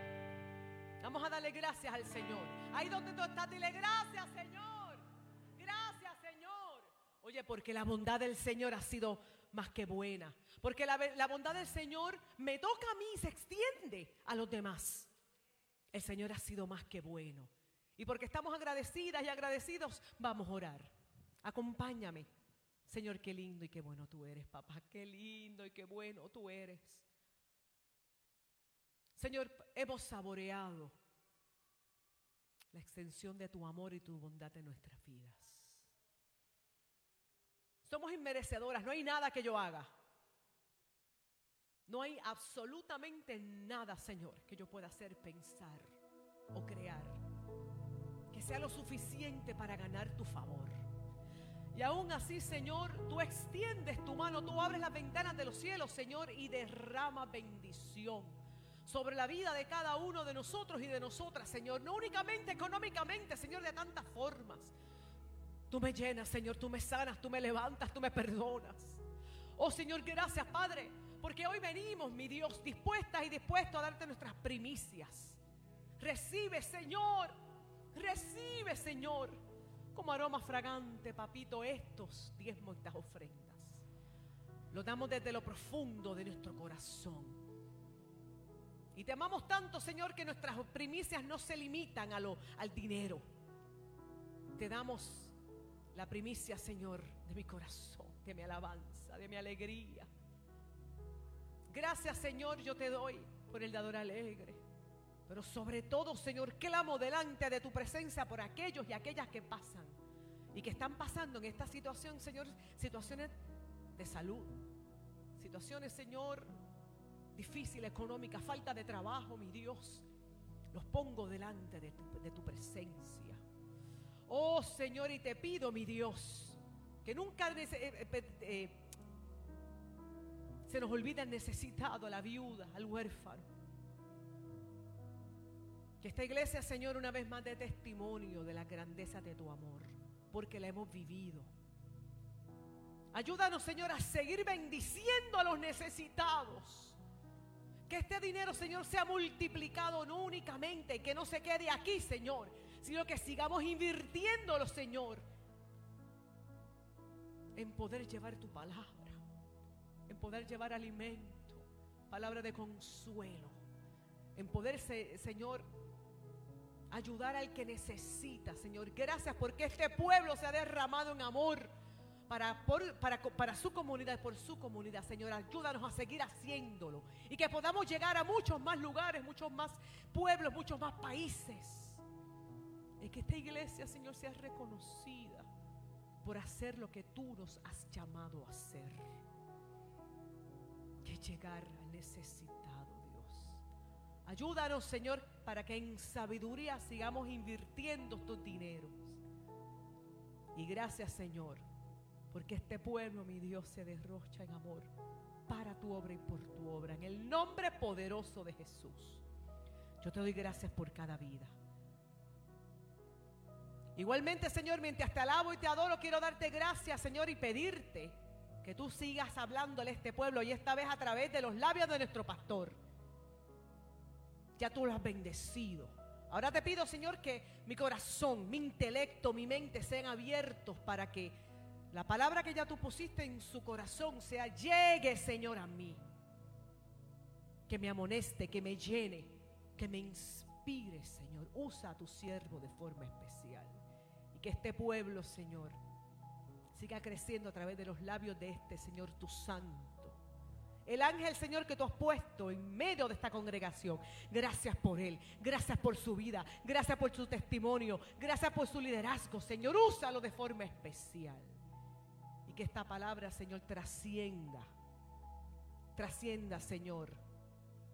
Vamos a darle gracias al Señor. Ahí donde tú estás, dile gracias, Señor. Gracias, Señor. Oye, porque la bondad del Señor ha sido más que buena. Porque la, la bondad del Señor me toca a mí y se extiende a los demás. El Señor ha sido más que bueno. Y porque estamos agradecidas y agradecidos, vamos a orar. Acompáñame. Señor, qué lindo y qué bueno tú eres, papá. Qué lindo y qué bueno tú eres. Señor, hemos saboreado la extensión de tu amor y tu bondad en nuestras vidas. Somos inmerecedoras, no hay nada que yo haga. No hay absolutamente nada, Señor, que yo pueda hacer, pensar o crear que sea lo suficiente para ganar tu favor. Y aún así, Señor, tú extiendes tu mano, tú abres las ventanas de los cielos, Señor, y derrama bendición sobre la vida de cada uno de nosotros y de nosotras, Señor. No únicamente económicamente, Señor, de tantas formas. Tú me llenas, Señor, tú me sanas, tú me levantas, tú me perdonas. Oh Señor, gracias, Padre, porque hoy venimos, mi Dios, dispuestas y dispuestos a darte nuestras primicias. Recibe, Señor, recibe, Señor como aroma fragante, papito, estos diezmos, estas ofrendas. Lo damos desde lo profundo de nuestro corazón. Y te amamos tanto, Señor, que nuestras primicias no se limitan al dinero. Te damos la primicia, Señor, de mi corazón, de mi alabanza, de mi alegría. Gracias, Señor, yo te doy por el dador alegre. Pero sobre todo, Señor, clamo delante de tu presencia por aquellos y aquellas que pasan y que están pasando en esta situación, Señor, situaciones de salud, situaciones, Señor, difíciles, económicas, falta de trabajo, mi Dios. Los pongo delante de tu, presencia. Oh Señor, y te pido, mi Dios, que nunca eh, eh, eh, se nos olvide el necesitado, a la viuda, al huérfano. Que esta iglesia, Señor, una vez más dé testimonio de la grandeza de tu amor, porque la hemos vivido. Ayúdanos, Señor, a seguir bendiciendo a los necesitados. Que este dinero, Señor, sea multiplicado no únicamente, que no se quede aquí, Señor, sino que sigamos invirtiéndolo, Señor, en poder llevar tu palabra, poder llevar alimento, palabra de consuelo, en poder, Señor, ayudar al que necesita, Señor. Gracias porque este pueblo se ha derramado en amor para, para, su comunidad, por su comunidad, Señor. Ayúdanos a seguir haciéndolo y que podamos llegar a muchos más lugares, muchos más pueblos, muchos más países. Y que esta iglesia, Señor, sea reconocida por hacer lo que tú nos has llamado a hacer. Que llegar al necesitado. Ayúdanos, Señor, para que en sabiduría sigamos invirtiendo estos dineros. Y gracias, Señor, porque este pueblo, mi Dios, se derrocha en amor para tu obra y por tu obra. En el nombre poderoso de Jesús. Yo te doy gracias por cada vida. Igualmente, Señor, mientras te alabo y te adoro, quiero darte gracias, Señor, y pedirte que tú sigas hablándole a este pueblo y esta vez a través de los labios de nuestro pastor ya tú lo has bendecido. Ahora te pido, Señor, que mi corazón, mi intelecto, mi mente sean abiertos para que la palabra que ya tú pusiste en su corazón sea llegue, Señor, a mí. Que me amoneste, que me llene, que me inspire, Señor. Usa a tu siervo de forma especial. Y que este pueblo, Señor, siga creciendo a través de los labios de este, Señor, tu santo el ángel, Señor, que tú has puesto en medio de esta congregación. Gracias por él. Gracias por su vida. Gracias por su testimonio. Gracias por su liderazgo. Señor, úsalo de forma especial. Y que esta palabra, Señor, trascienda. Trascienda, Señor,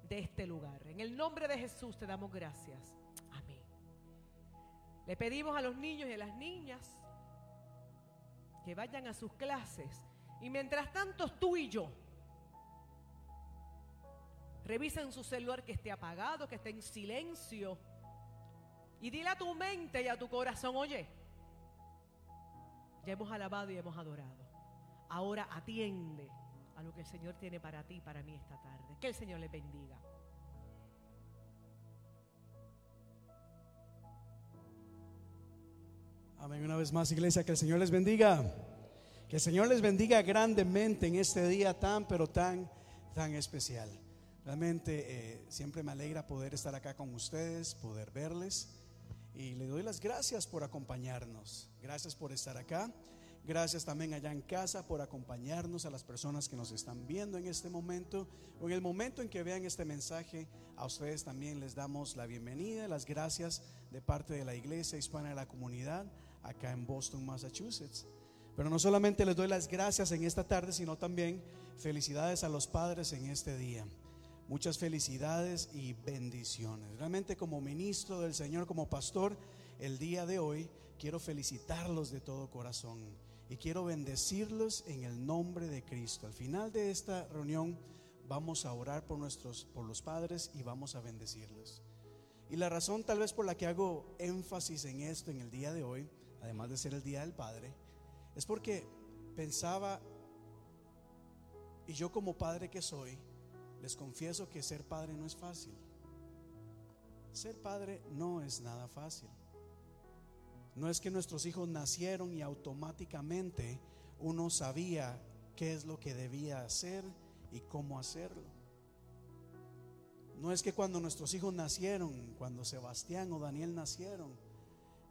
de este lugar. En el nombre de Jesús te damos gracias. Amén. Le pedimos a los niños y a las niñas que vayan a sus clases. Y mientras tanto, tú y yo Revisa en su celular que esté apagado, que esté en silencio. Y dile a tu mente y a tu corazón, oye, ya hemos alabado y hemos adorado. ahora atiende a lo que el Señor tiene para ti y para mí esta tarde. Que el Señor les bendiga. Amén. Una vez más, iglesia, que el Señor les bendiga. Que el Señor les bendiga grandemente en este día tan, pero tan, tan especial. Realmente eh, siempre me alegra poder estar acá con ustedes, poder verles. Y le doy las gracias por acompañarnos. Gracias por estar acá. Gracias también allá en casa por acompañarnos a las personas que nos están viendo en este momento o en el momento en que vean este mensaje. A ustedes también les damos la bienvenida, las gracias de parte de la Iglesia Hispana de la Comunidad acá en Boston, Massachusetts. Pero no solamente les doy las gracias en esta tarde, sino también felicidades a los padres en este día. Muchas felicidades y bendiciones. Realmente como ministro del Señor, como pastor, el día de hoy quiero felicitarlos de todo corazón y quiero bendecirlos en el nombre de Cristo. Al final de esta reunión vamos a orar por nuestros por los padres y vamos a bendecirlos. Y la razón tal vez por la que hago énfasis en esto en el día de hoy, además de ser el día del padre, es porque pensaba y yo como padre que soy, les confieso que ser padre no es fácil. Ser padre no es nada fácil. No es que nuestros hijos nacieron y automáticamente uno sabía qué es lo que debía hacer y cómo hacerlo. No es que cuando nuestros hijos nacieron, cuando Sebastián o Daniel nacieron,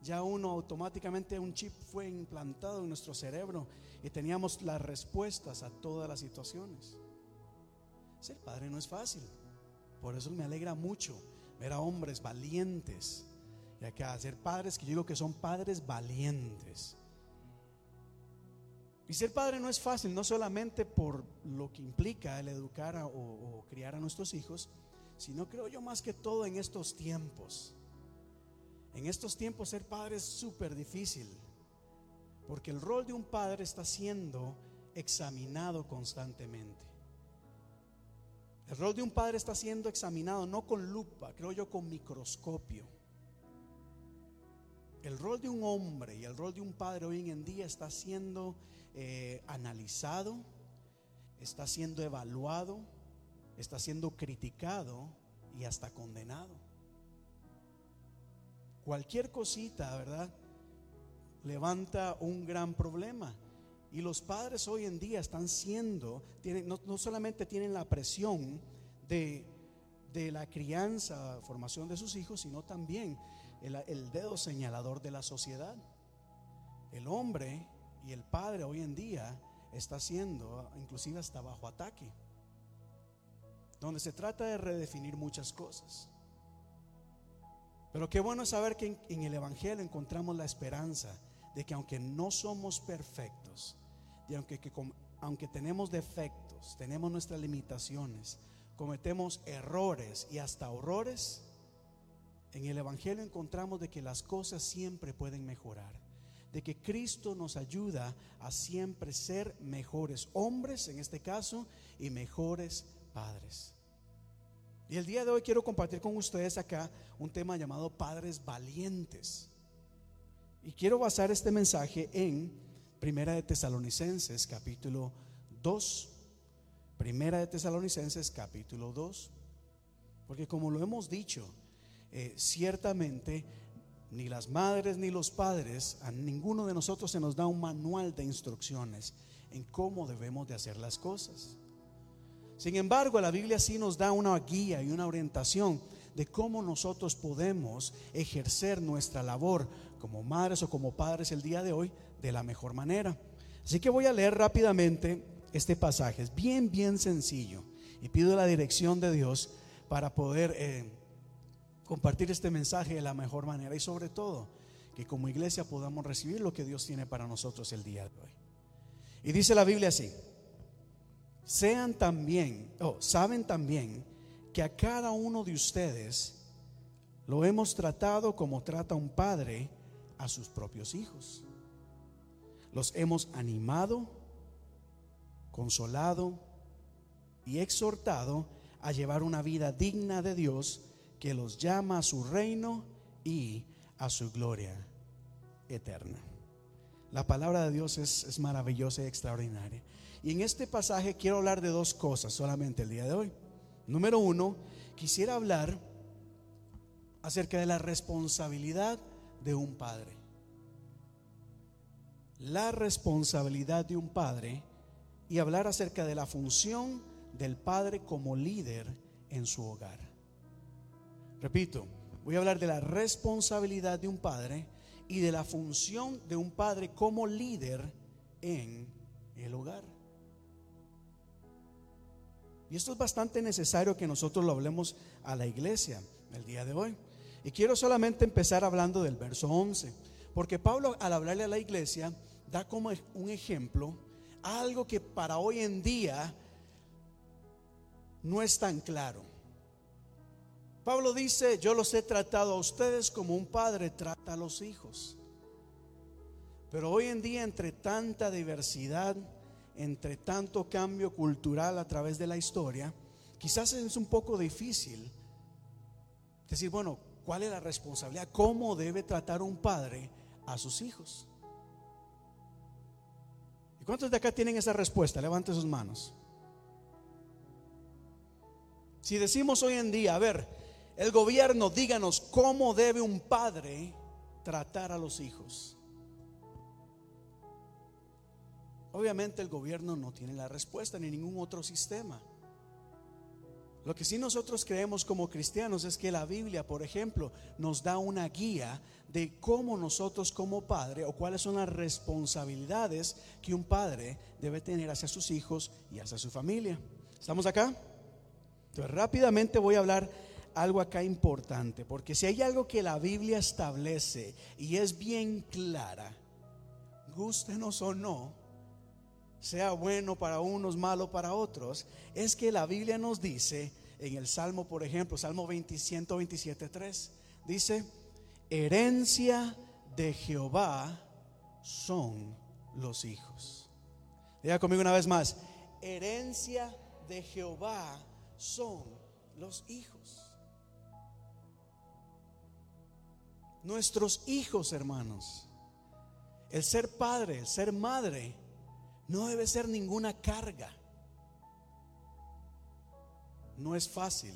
ya uno automáticamente un chip fue implantado en nuestro cerebro y teníamos las respuestas a todas las situaciones. Ser padre no es fácil. Por eso me alegra mucho ver a hombres valientes y acá ser padres que yo digo que son padres valientes. Y ser padre no es fácil, no solamente por lo que implica el educar o, o criar a nuestros hijos, sino creo yo más que todo en estos tiempos. En estos tiempos ser padre es súper difícil, porque el rol de un padre está siendo examinado constantemente. El rol de un padre está siendo examinado no con lupa, creo yo con microscopio. El rol de un hombre y el rol de un padre hoy en día está siendo eh, analizado, está siendo evaluado, está siendo criticado y hasta condenado. Cualquier cosita, ¿verdad? Levanta un gran problema. Y los padres hoy en día están siendo, tienen, no, no solamente tienen la presión de, de la crianza, formación de sus hijos, sino también el, dedo señalador de la sociedad. El hombre y el padre hoy en día está siendo, inclusive hasta bajo ataque, donde se trata de redefinir muchas cosas. Pero qué bueno saber que en, el Evangelio encontramos la esperanza de que aunque no somos perfectos, de aunque, que, aunque tenemos defectos, tenemos nuestras limitaciones, cometemos errores y hasta horrores, en el Evangelio encontramos de que las cosas siempre pueden mejorar, de que Cristo nos ayuda a siempre ser mejores hombres, en este caso, y mejores padres. Y el día de hoy quiero compartir con ustedes acá un tema llamado padres valientes. Y quiero basar este mensaje en Primera de Tesalonicenses capítulo 2. Primera de Tesalonicenses capítulo 2. Porque como lo hemos dicho, eh, ciertamente ni las madres ni los padres, a ninguno de nosotros se nos da un manual de instrucciones en cómo debemos de hacer las cosas. Sin embargo, la Biblia sí nos da una guía y una orientación de cómo nosotros podemos ejercer nuestra labor como madres o como padres el día de hoy de la mejor manera. Así que voy a leer rápidamente este pasaje. Es bien, bien sencillo. Y pido la dirección de Dios para poder eh, compartir este mensaje de la mejor manera y sobre todo que como iglesia podamos recibir lo que Dios tiene para nosotros el día de hoy. Y dice la Biblia así, sean también, o saben también que a cada uno de ustedes lo hemos tratado como trata un padre a sus propios hijos. Los hemos animado, consolado y exhortado a llevar una vida digna de Dios que los llama a su reino y a su gloria eterna. La palabra de Dios es, es maravillosa y extraordinaria. Y en este pasaje quiero hablar de dos cosas solamente el día de hoy. Número uno, quisiera hablar acerca de la responsabilidad de un padre. La responsabilidad de un padre y hablar acerca de la función del padre como líder en su hogar. Repito, voy a hablar de la responsabilidad de un padre y de la función de un padre como líder en el hogar. Y esto es bastante necesario que nosotros lo hablemos a la iglesia el día de hoy. Y quiero solamente empezar hablando del verso 11, porque Pablo al hablarle a la iglesia da como un ejemplo algo que para hoy en día no es tan claro. Pablo dice, yo los he tratado a ustedes como un padre trata a los hijos. Pero hoy en día, entre tanta diversidad, entre tanto cambio cultural a través de la historia, quizás es un poco difícil decir, bueno, ¿cuál es la responsabilidad? ¿Cómo debe tratar un padre a sus hijos? ¿Y cuántos de acá tienen esa respuesta? Levante sus manos. Si decimos hoy en día, a ver, el gobierno, díganos cómo debe un padre tratar a los hijos. Obviamente el gobierno no tiene la respuesta ni ningún otro sistema. Lo que sí nosotros creemos como cristianos es que la Biblia, por ejemplo, nos da una guía de cómo nosotros como padre o cuáles son las responsabilidades que un padre debe tener hacia sus hijos y hacia su familia. ¿Estamos acá? Entonces rápidamente voy a hablar algo acá importante, porque si hay algo que la Biblia establece y es bien clara, gustenos o no, sea bueno para unos, malo para otros, es que la Biblia nos dice en el Salmo, por ejemplo, Salmo 127, 3, dice, herencia de Jehová son los hijos. Diga conmigo una vez más, herencia de Jehová son los hijos. Nuestros hijos, hermanos, el ser padre, el ser madre, no debe ser ninguna carga. No es fácil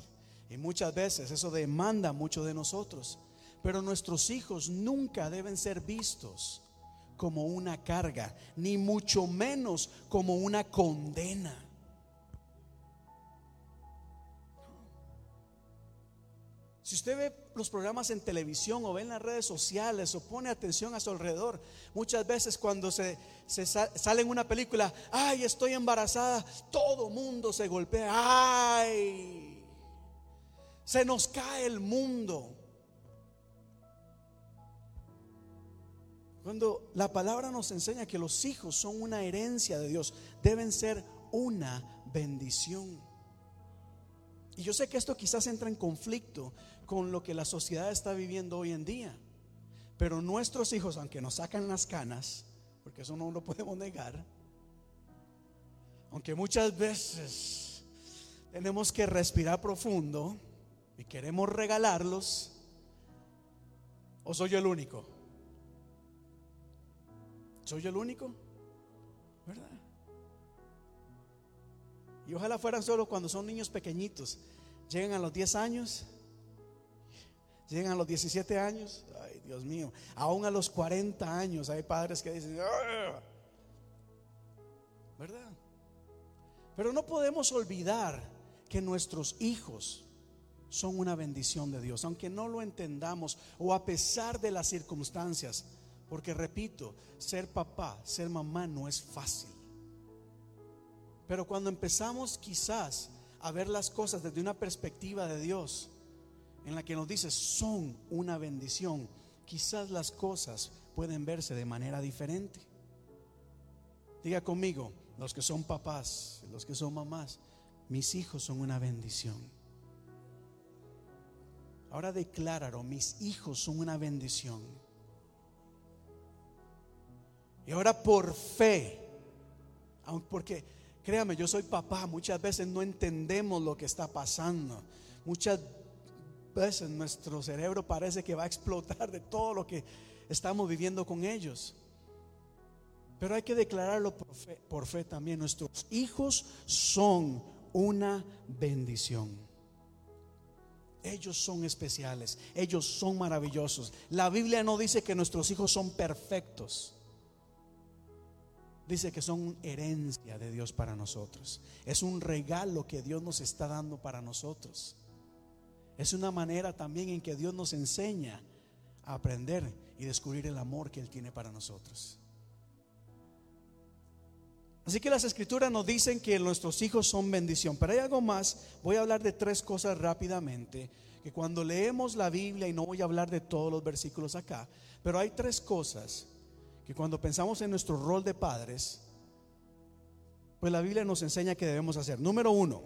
y muchas veces eso demanda mucho de nosotros. Pero nuestros hijos nunca deben ser vistos como una carga, ni mucho menos como una condena. Si usted ve los programas en televisión o ve en las redes sociales o pone atención a su alrededor, muchas veces cuando se, sale en una película, ay, estoy embarazada, todo mundo se golpea, ay, se nos cae el mundo. Cuando la palabra nos enseña que los hijos son una herencia de Dios, deben ser una bendición. Y yo sé que esto quizás entra en conflicto con lo que la sociedad está viviendo hoy en día. Pero nuestros hijos, aunque nos sacan las canas, porque eso no lo podemos negar, aunque muchas veces tenemos que respirar profundo y queremos regalarlos, ¿o soy yo el único? ¿Soy yo el único? ¿Verdad? Y ojalá fueran solo cuando son niños pequeñitos. Llegan a los 10 años, llegan a los 17 años, ay Dios mío, aún a los 40 años hay padres que dicen, ¿verdad? Pero no podemos olvidar que nuestros hijos son una bendición de Dios, aunque no lo entendamos o a pesar de las circunstancias, porque repito, ser papá, ser mamá no es fácil. Pero cuando empezamos quizás a ver las cosas desde una perspectiva de Dios, en la que nos dice son una bendición, quizás las cosas pueden verse de manera diferente. Diga conmigo, los que son papás, los que son mamás, mis hijos son una bendición. Ahora decláralo, mis hijos son una bendición. Y ahora por fe, porque Créame, yo soy papá, muchas veces no entendemos lo que está pasando. Muchas veces nuestro cerebro parece que va a explotar de todo lo que estamos viviendo con ellos. Pero hay que declararlo por fe, por fe también. Nuestros hijos son una bendición. Ellos son especiales, ellos son maravillosos. La Biblia no dice que nuestros hijos son perfectos. Dice que son herencia de Dios para nosotros. Es un regalo que Dios nos está dando para nosotros. Es una manera también en que Dios nos enseña a aprender y descubrir el amor que Él tiene para nosotros. Así que las escrituras nos dicen que nuestros hijos son bendición. Pero hay algo más. Voy a hablar de tres cosas rápidamente. Que cuando leemos la Biblia, y no voy a hablar de todos los versículos acá, pero hay tres cosas que cuando pensamos en nuestro rol de padres, pues la Biblia nos enseña que debemos hacer. Número uno,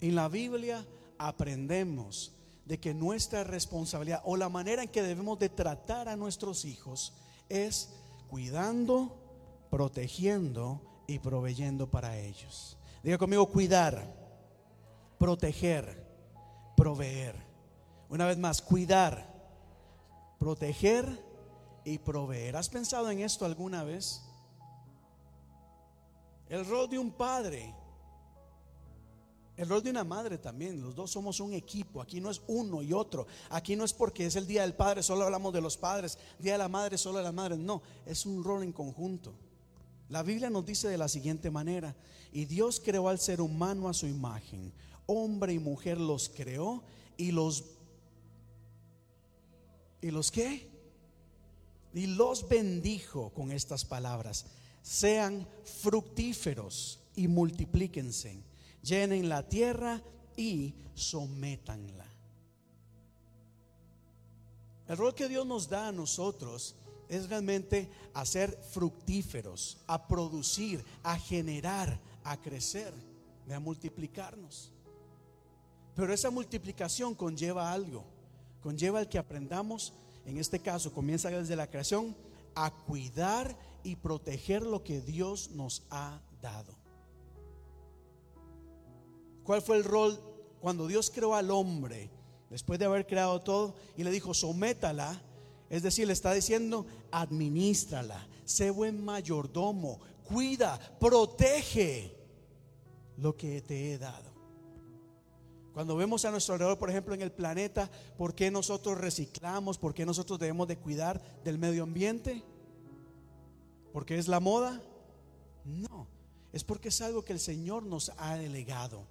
en la Biblia aprendemos de que nuestra responsabilidad o la manera en que debemos de tratar a nuestros hijos es cuidando, protegiendo y proveyendo para ellos. Diga conmigo, cuidar, proteger, proveer. Una vez más, cuidar, proteger y proveer. ¿Has pensado en esto alguna vez? El rol de un padre, el rol de una madre también, los dos somos un equipo, aquí no es uno y otro, aquí no es porque es el Día del Padre, solo hablamos de los padres, Día de la Madre, solo de las madres, no, es un rol en conjunto. La Biblia nos dice de la siguiente manera, y Dios creó al ser humano a su imagen, hombre y mujer los creó y los... ¿Y los qué? Y los bendijo con estas palabras, sean fructíferos y multiplíquense, llenen la tierra y sométanla. El rol que Dios nos da a nosotros es realmente a ser fructíferos, a producir, a generar, a crecer, a multiplicarnos. Pero esa multiplicación conlleva algo, conlleva el que aprendamos, en este caso comienza desde la creación, a cuidar y proteger lo que Dios nos ha dado. ¿Cuál fue el rol cuando Dios creó al hombre, después de haber creado todo, y le dijo, sométala? Es decir, le está diciendo, administrala, sé buen mayordomo, cuida, protege lo que te he dado. Cuando vemos a nuestro alrededor, por ejemplo, en el planeta, ¿por qué nosotros reciclamos? ¿Por qué nosotros debemos de cuidar del medio ambiente? ¿Porque es la moda? No, es porque es algo que el Señor nos ha delegado.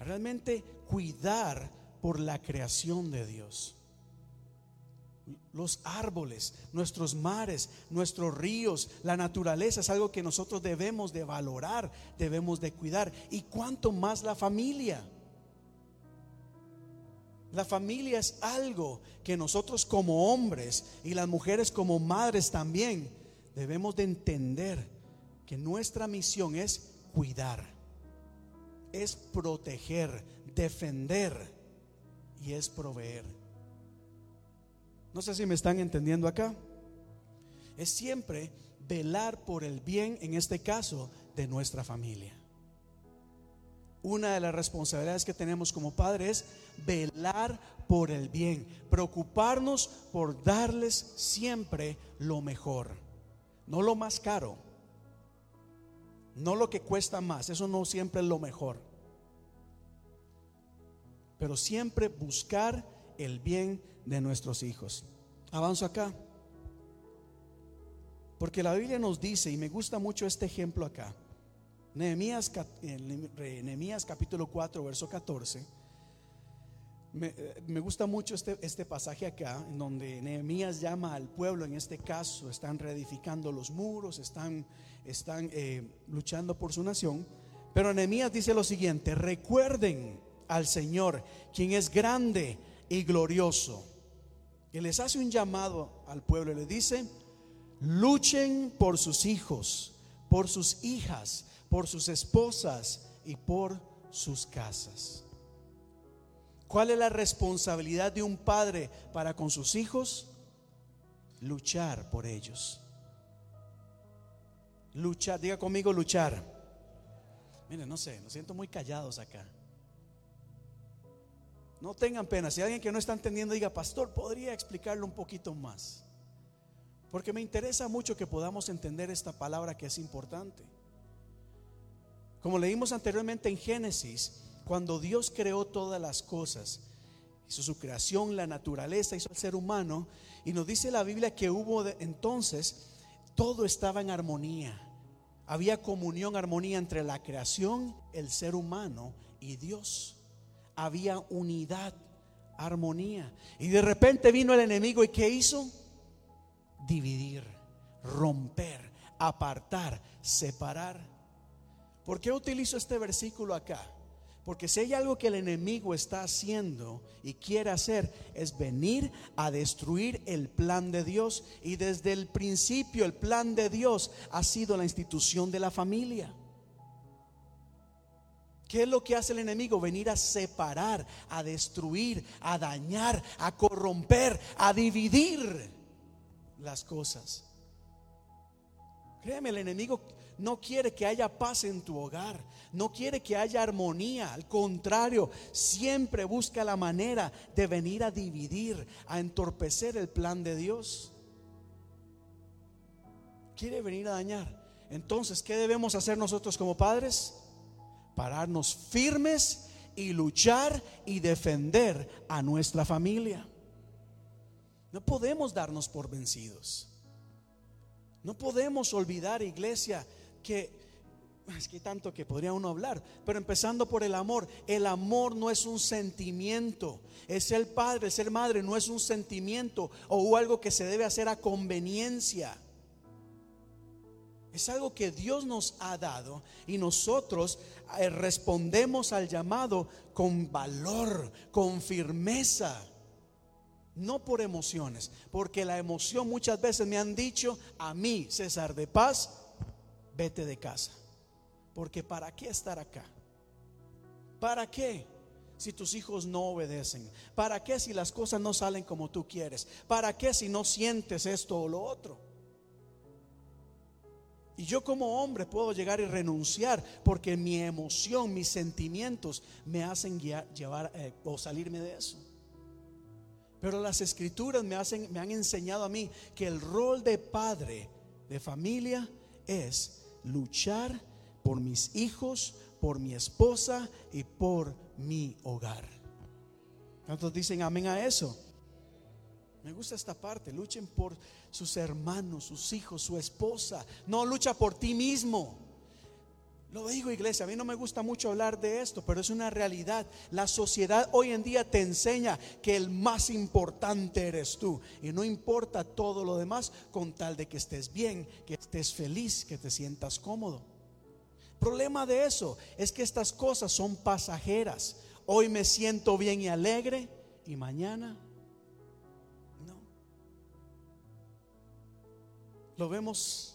Realmente cuidar por la creación de Dios los árboles, nuestros mares, nuestros ríos, la naturaleza es algo que nosotros debemos de valorar, debemos de cuidar. Y cuanto más la familia. La familia es algo que nosotros como hombres y las mujeres como madres también debemos de entender que nuestra misión es cuidar, es proteger, defender y es proveer. No sé si me están entendiendo acá. Es siempre velar por el bien, en este caso, de nuestra familia. Una de las responsabilidades que tenemos como padres es velar por el bien, preocuparnos por darles siempre lo mejor, no lo más caro, no lo que cuesta más, eso no siempre es lo mejor, pero siempre buscar el bien de nuestros hijos. Avanzo acá. Porque la Biblia nos dice, y me gusta mucho este ejemplo acá, Nehemías, Nehemías capítulo 4, verso 14. Me, gusta mucho este, este, pasaje acá, en donde Nehemías llama al pueblo, en este caso, están reedificando los muros, están, están eh, luchando por su nación. Pero Nehemías dice lo siguiente: recuerden al Señor, quien es grande y glorioso y les hace un llamado al pueblo y le dice, luchen por sus hijos, por sus hijas, por sus esposas y por sus casas. ¿Cuál es la responsabilidad de un padre para con sus hijos? Luchar por ellos. Luchar, diga conmigo luchar. Miren, no sé, nos siento muy callados acá. No tengan pena. Si alguien que no está entendiendo diga, pastor, ¿podría explicarlo un poquito más? Porque me interesa mucho que podamos entender esta palabra que es importante. Como leímos anteriormente en Génesis, cuando Dios creó todas las cosas, hizo su creación, la naturaleza, hizo al ser humano, y nos dice la Biblia que hubo entonces, todo estaba en armonía. Había comunión, armonía entre la creación, el ser humano y Dios. Había unidad, armonía. Y de repente vino el enemigo y ¿qué hizo? Dividir, romper, apartar, separar. ¿Por qué utilizo este versículo acá? Porque si hay algo que el enemigo está haciendo y quiere hacer es venir a destruir el plan de Dios. Y desde el principio el plan de Dios ha sido la institución de la familia. ¿Qué es lo que hace el enemigo? Venir a separar, a destruir, a dañar, a corromper, a dividir las cosas. Créeme, el enemigo no quiere que haya paz en tu hogar, no quiere que haya armonía, al contrario, siempre busca la manera de venir a dividir, a entorpecer el plan de Dios. Quiere venir a dañar. Entonces, ¿qué debemos hacer nosotros como padres? Pararnos firmes y luchar y defender a nuestra familia. No podemos darnos por vencidos. No podemos olvidar, iglesia, que es que tanto que podría uno hablar, pero empezando por el amor, el amor no es un sentimiento, es el padre, ser madre no es un sentimiento o algo que se debe hacer a conveniencia. Es algo que Dios nos ha dado y nosotros eh, respondemos al llamado con valor, con firmeza, no por emociones, porque la emoción muchas veces me han dicho a mí, César de Paz, vete de casa. Porque ¿para qué estar acá? ¿Para qué? Si tus hijos no obedecen. ¿Para qué si las cosas no salen como tú quieres? ¿Para qué si no sientes esto o lo otro? Y yo como hombre puedo llegar y renunciar porque mi emoción, mis sentimientos me hacen llevar eh, o salirme de eso. Pero las escrituras me, hacen, me han enseñado a mí que el rol de padre, de familia, es luchar por mis hijos, por mi esposa y por mi hogar. ¿Cuántos dicen amén a eso? Me gusta esta parte, luchen por sus hermanos, sus hijos, su esposa. No lucha por ti mismo. Lo digo iglesia, a mí no me gusta mucho hablar de esto, pero es una realidad. La sociedad hoy en día te enseña que el más importante eres tú. Y no importa todo lo demás con tal de que estés bien, que estés feliz, que te sientas cómodo. Problema de eso es que estas cosas son pasajeras. Hoy me siento bien y alegre y mañana no. Lo vemos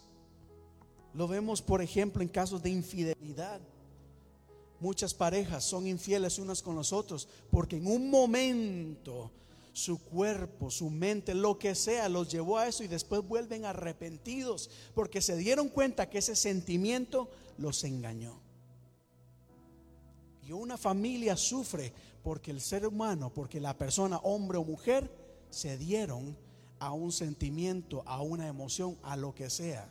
lo vemos, por ejemplo, en casos de infidelidad. Muchas parejas son infieles unas con los otros porque en un momento su cuerpo, su mente, lo que sea, los llevó a eso y después vuelven arrepentidos porque se dieron cuenta que ese sentimiento los engañó. Y una familia sufre porque el ser humano, porque la persona, hombre o mujer, se dieron a un sentimiento, a una emoción, a lo que sea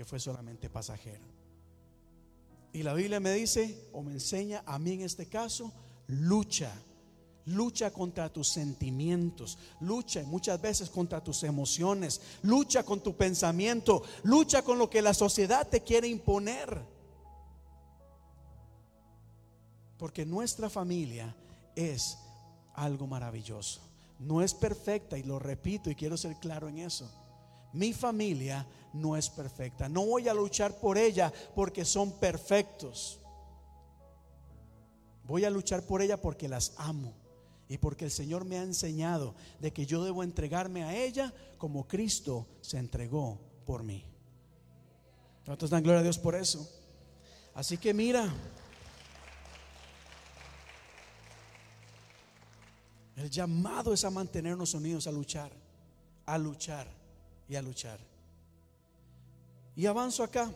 que fue solamente pasajero. Y la Biblia me dice, o me enseña a mí en este caso, lucha. Lucha contra tus sentimientos, lucha muchas veces contra tus emociones, lucha con tu pensamiento, lucha con lo que la sociedad te quiere imponer. Porque nuestra familia es algo maravilloso. No es perfecta y lo repito y quiero ser claro en eso. Mi familia no es perfecta. No voy a luchar por ella porque son perfectos. Voy a luchar por ella porque las amo y porque el Señor me ha enseñado de que yo debo entregarme a ella como Cristo se entregó por mí. ¿Cuántos dan gloria a Dios por eso? Así que mira, el llamado es a mantenernos unidos a luchar, a luchar y a luchar. Y avanzo acá.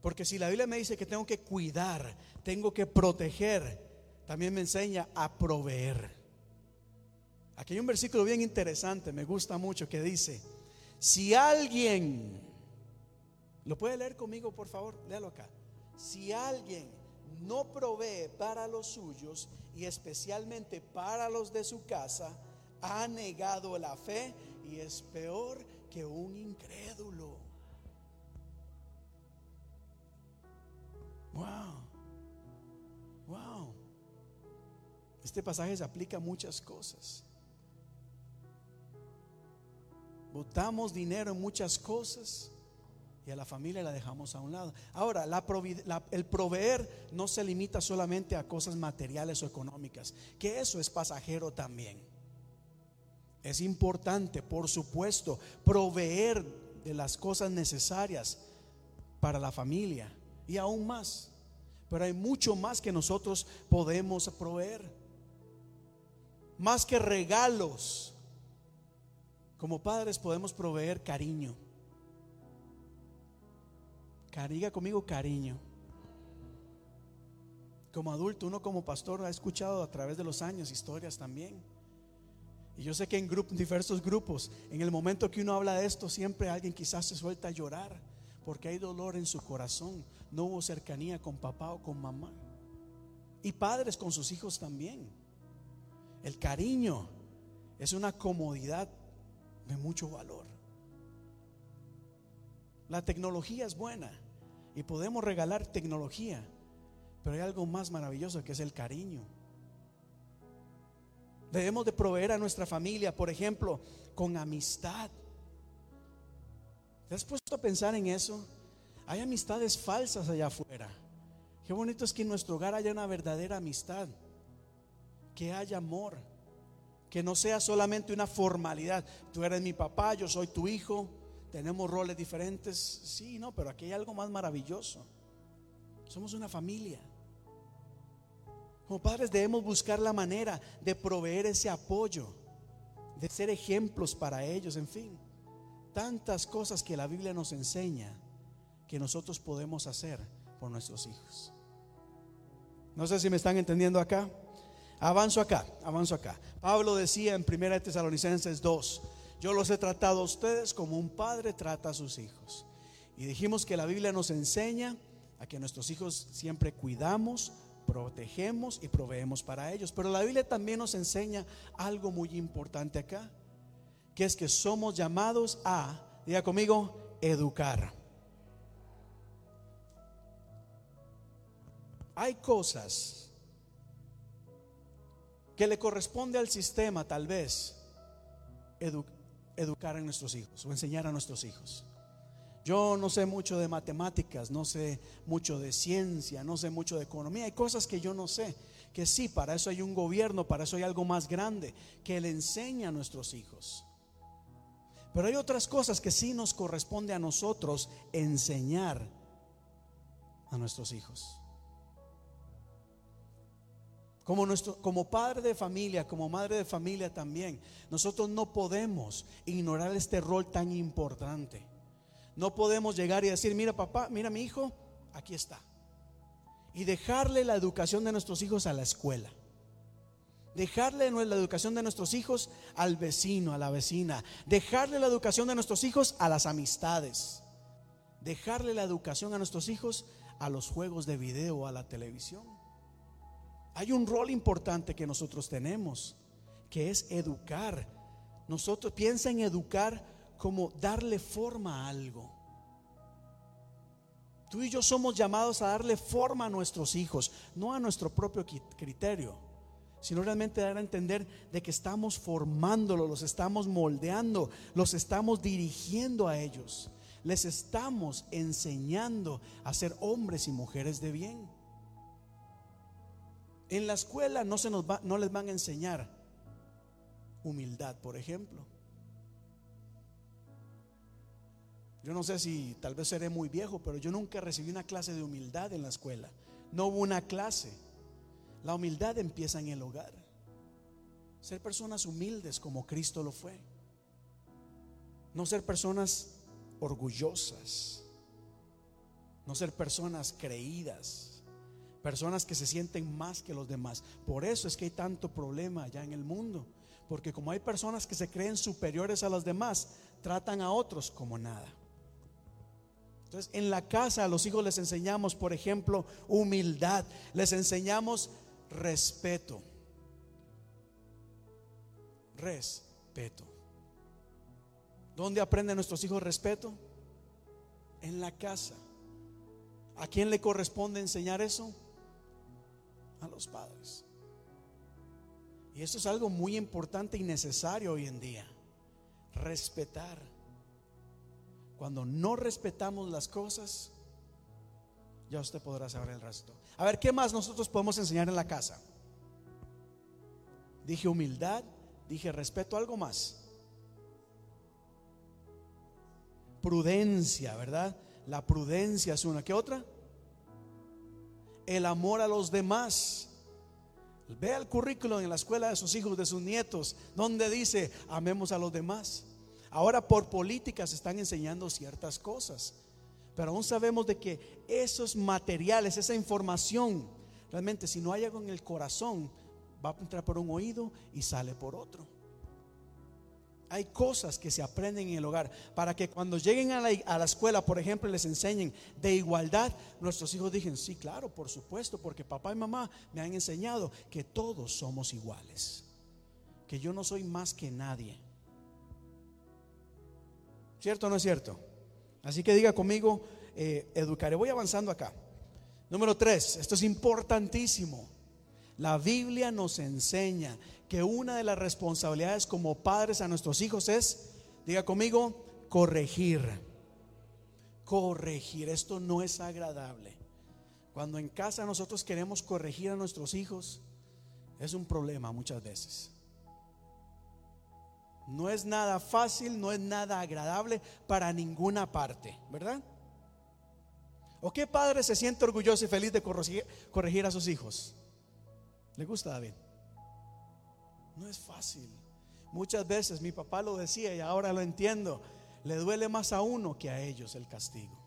Porque si la Biblia me dice que tengo que cuidar, tengo que proteger, también me enseña a proveer. Aquí hay un versículo bien interesante, me gusta mucho, que dice, si alguien, ¿lo puede leer conmigo, por favor? Léalo acá. Si alguien no provee para los suyos y especialmente para los de su casa, ha negado la fe y es peor que un incrédulo. Wow. Wow. Este pasaje se aplica a muchas cosas. Botamos dinero en muchas cosas y a la familia la dejamos a un lado. Ahora, el proveer no se limita solamente a cosas materiales o económicas, que eso es pasajero también. Es importante, por supuesto, proveer de las cosas necesarias para la familia y aún más. Pero hay mucho más que nosotros podemos proveer. Más que regalos. Como padres podemos proveer cariño. Cariga conmigo cariño. Como adulto, uno como pastor ha escuchado a través de los años historias también. Y yo sé que en diversos grupos, en el momento que uno habla de esto, siempre alguien quizás se suelta a llorar porque hay dolor en su corazón. No hubo cercanía con papá o con mamá. Y padres con sus hijos también. El cariño es una comodidad de mucho valor. La tecnología es buena y podemos regalar tecnología, pero hay algo más maravilloso que es el cariño. Debemos de proveer a nuestra familia, por ejemplo, con amistad. ¿Te has puesto a pensar en eso? Hay amistades falsas allá afuera. Qué bonito es que en nuestro hogar haya una verdadera amistad, que haya amor, que no sea solamente una formalidad. Tú eres mi papá, yo soy tu hijo, tenemos roles diferentes. Sí, no, pero aquí hay algo más maravilloso. Somos una familia. Como padres debemos buscar la manera de proveer ese apoyo, de ser ejemplos para ellos, en fin tantas cosas que la Biblia nos enseña que nosotros podemos hacer por nuestros hijos. No sé si me están entendiendo acá. Avanzo acá, avanzo acá. Pablo decía en 1 Tesalonicenses 2, yo los he tratado a ustedes como un padre trata a sus hijos. Y dijimos que la Biblia nos enseña a que nuestros hijos siempre cuidamos, protegemos y proveemos para ellos. Pero la Biblia también nos enseña algo muy importante acá que es que somos llamados a, diga conmigo, educar. Hay cosas que le corresponde al sistema tal vez educar a nuestros hijos o enseñar a nuestros hijos. Yo no sé mucho de matemáticas, no sé mucho de ciencia, no sé mucho de economía. Hay cosas que yo no sé, que sí, para eso hay un gobierno, para eso hay algo más grande que le enseña a nuestros hijos. Pero hay otras cosas que sí nos corresponde a nosotros enseñar a nuestros hijos. Como, nuestro, como padre de familia, como madre de familia también, nosotros no podemos ignorar este rol tan importante. No podemos llegar y decir, mira papá, mira mi hijo, aquí está. Y dejarle la educación de nuestros hijos a la escuela dejarle la educación de nuestros hijos al vecino, a la vecina, dejarle la educación de nuestros hijos a las amistades, dejarle la educación a nuestros hijos a los juegos de video, a la televisión. Hay un rol importante que nosotros tenemos, que es educar. Nosotros piensa en educar como darle forma a algo. Tú y yo somos llamados a darle forma a nuestros hijos, no a nuestro propio criterio sino realmente dar a entender de que estamos formándolos, los estamos moldeando, los estamos dirigiendo a ellos. Les estamos enseñando a ser hombres y mujeres de bien. En la escuela no, se nos va, no les van a enseñar humildad, por ejemplo. Yo no sé si tal vez seré muy viejo, pero yo nunca recibí una clase de humildad en la escuela. No hubo una clase. La humildad empieza en el hogar. Ser personas humildes como Cristo lo fue. No ser personas orgullosas. No ser personas creídas. Personas que se sienten más que los demás. Por eso es que hay tanto problema allá en el mundo. Porque como hay personas que se creen superiores a los demás, tratan a otros como nada. Entonces, en la casa a los hijos les enseñamos, por ejemplo, humildad, les enseñamos respeto. Respeto. ¿Dónde aprenden nuestros hijos respeto? En la casa. ¿A quién le corresponde enseñar eso? A los padres. Y eso es algo muy importante y necesario hoy en día. Respetar. Cuando no respetamos las cosas, ya usted podrá saber el resto. A ver, ¿qué más nosotros podemos enseñar en la casa? Dije humildad, dije respeto, algo más. Prudencia, ¿verdad? La prudencia es una. ¿Qué otra? El amor a los demás. Vea el currículo en la escuela de sus hijos, de sus nietos, donde dice, amemos a los demás. Ahora por política se están enseñando ciertas cosas, pero aún sabemos de que esos materiales, esa información, realmente si no hay algo en el corazón, va a entrar por un oído y sale por otro. Hay cosas que se aprenden en el hogar para que cuando lleguen a la, escuela, por ejemplo, les enseñen de igualdad, nuestros hijos digan, sí, claro, por supuesto, porque papá y mamá me han enseñado que todos somos iguales, que yo no soy más que nadie. ¿Cierto o no es cierto? Así que diga conmigo, eh, educaré. Voy avanzando acá. Número tres, esto es importantísimo. La Biblia nos enseña que una de las responsabilidades como padres a nuestros hijos es, diga conmigo, corregir. Corregir, esto no es agradable. Cuando en casa nosotros queremos corregir a nuestros hijos, es un problema muchas veces. No es nada fácil, no es nada agradable para ninguna parte, ¿verdad? ¿O qué padre se siente orgulloso y feliz de corregir, a sus hijos? ¿Le gusta David? No es fácil. Muchas veces mi papá lo decía y ahora lo entiendo. Le duele más a uno que a ellos el castigo.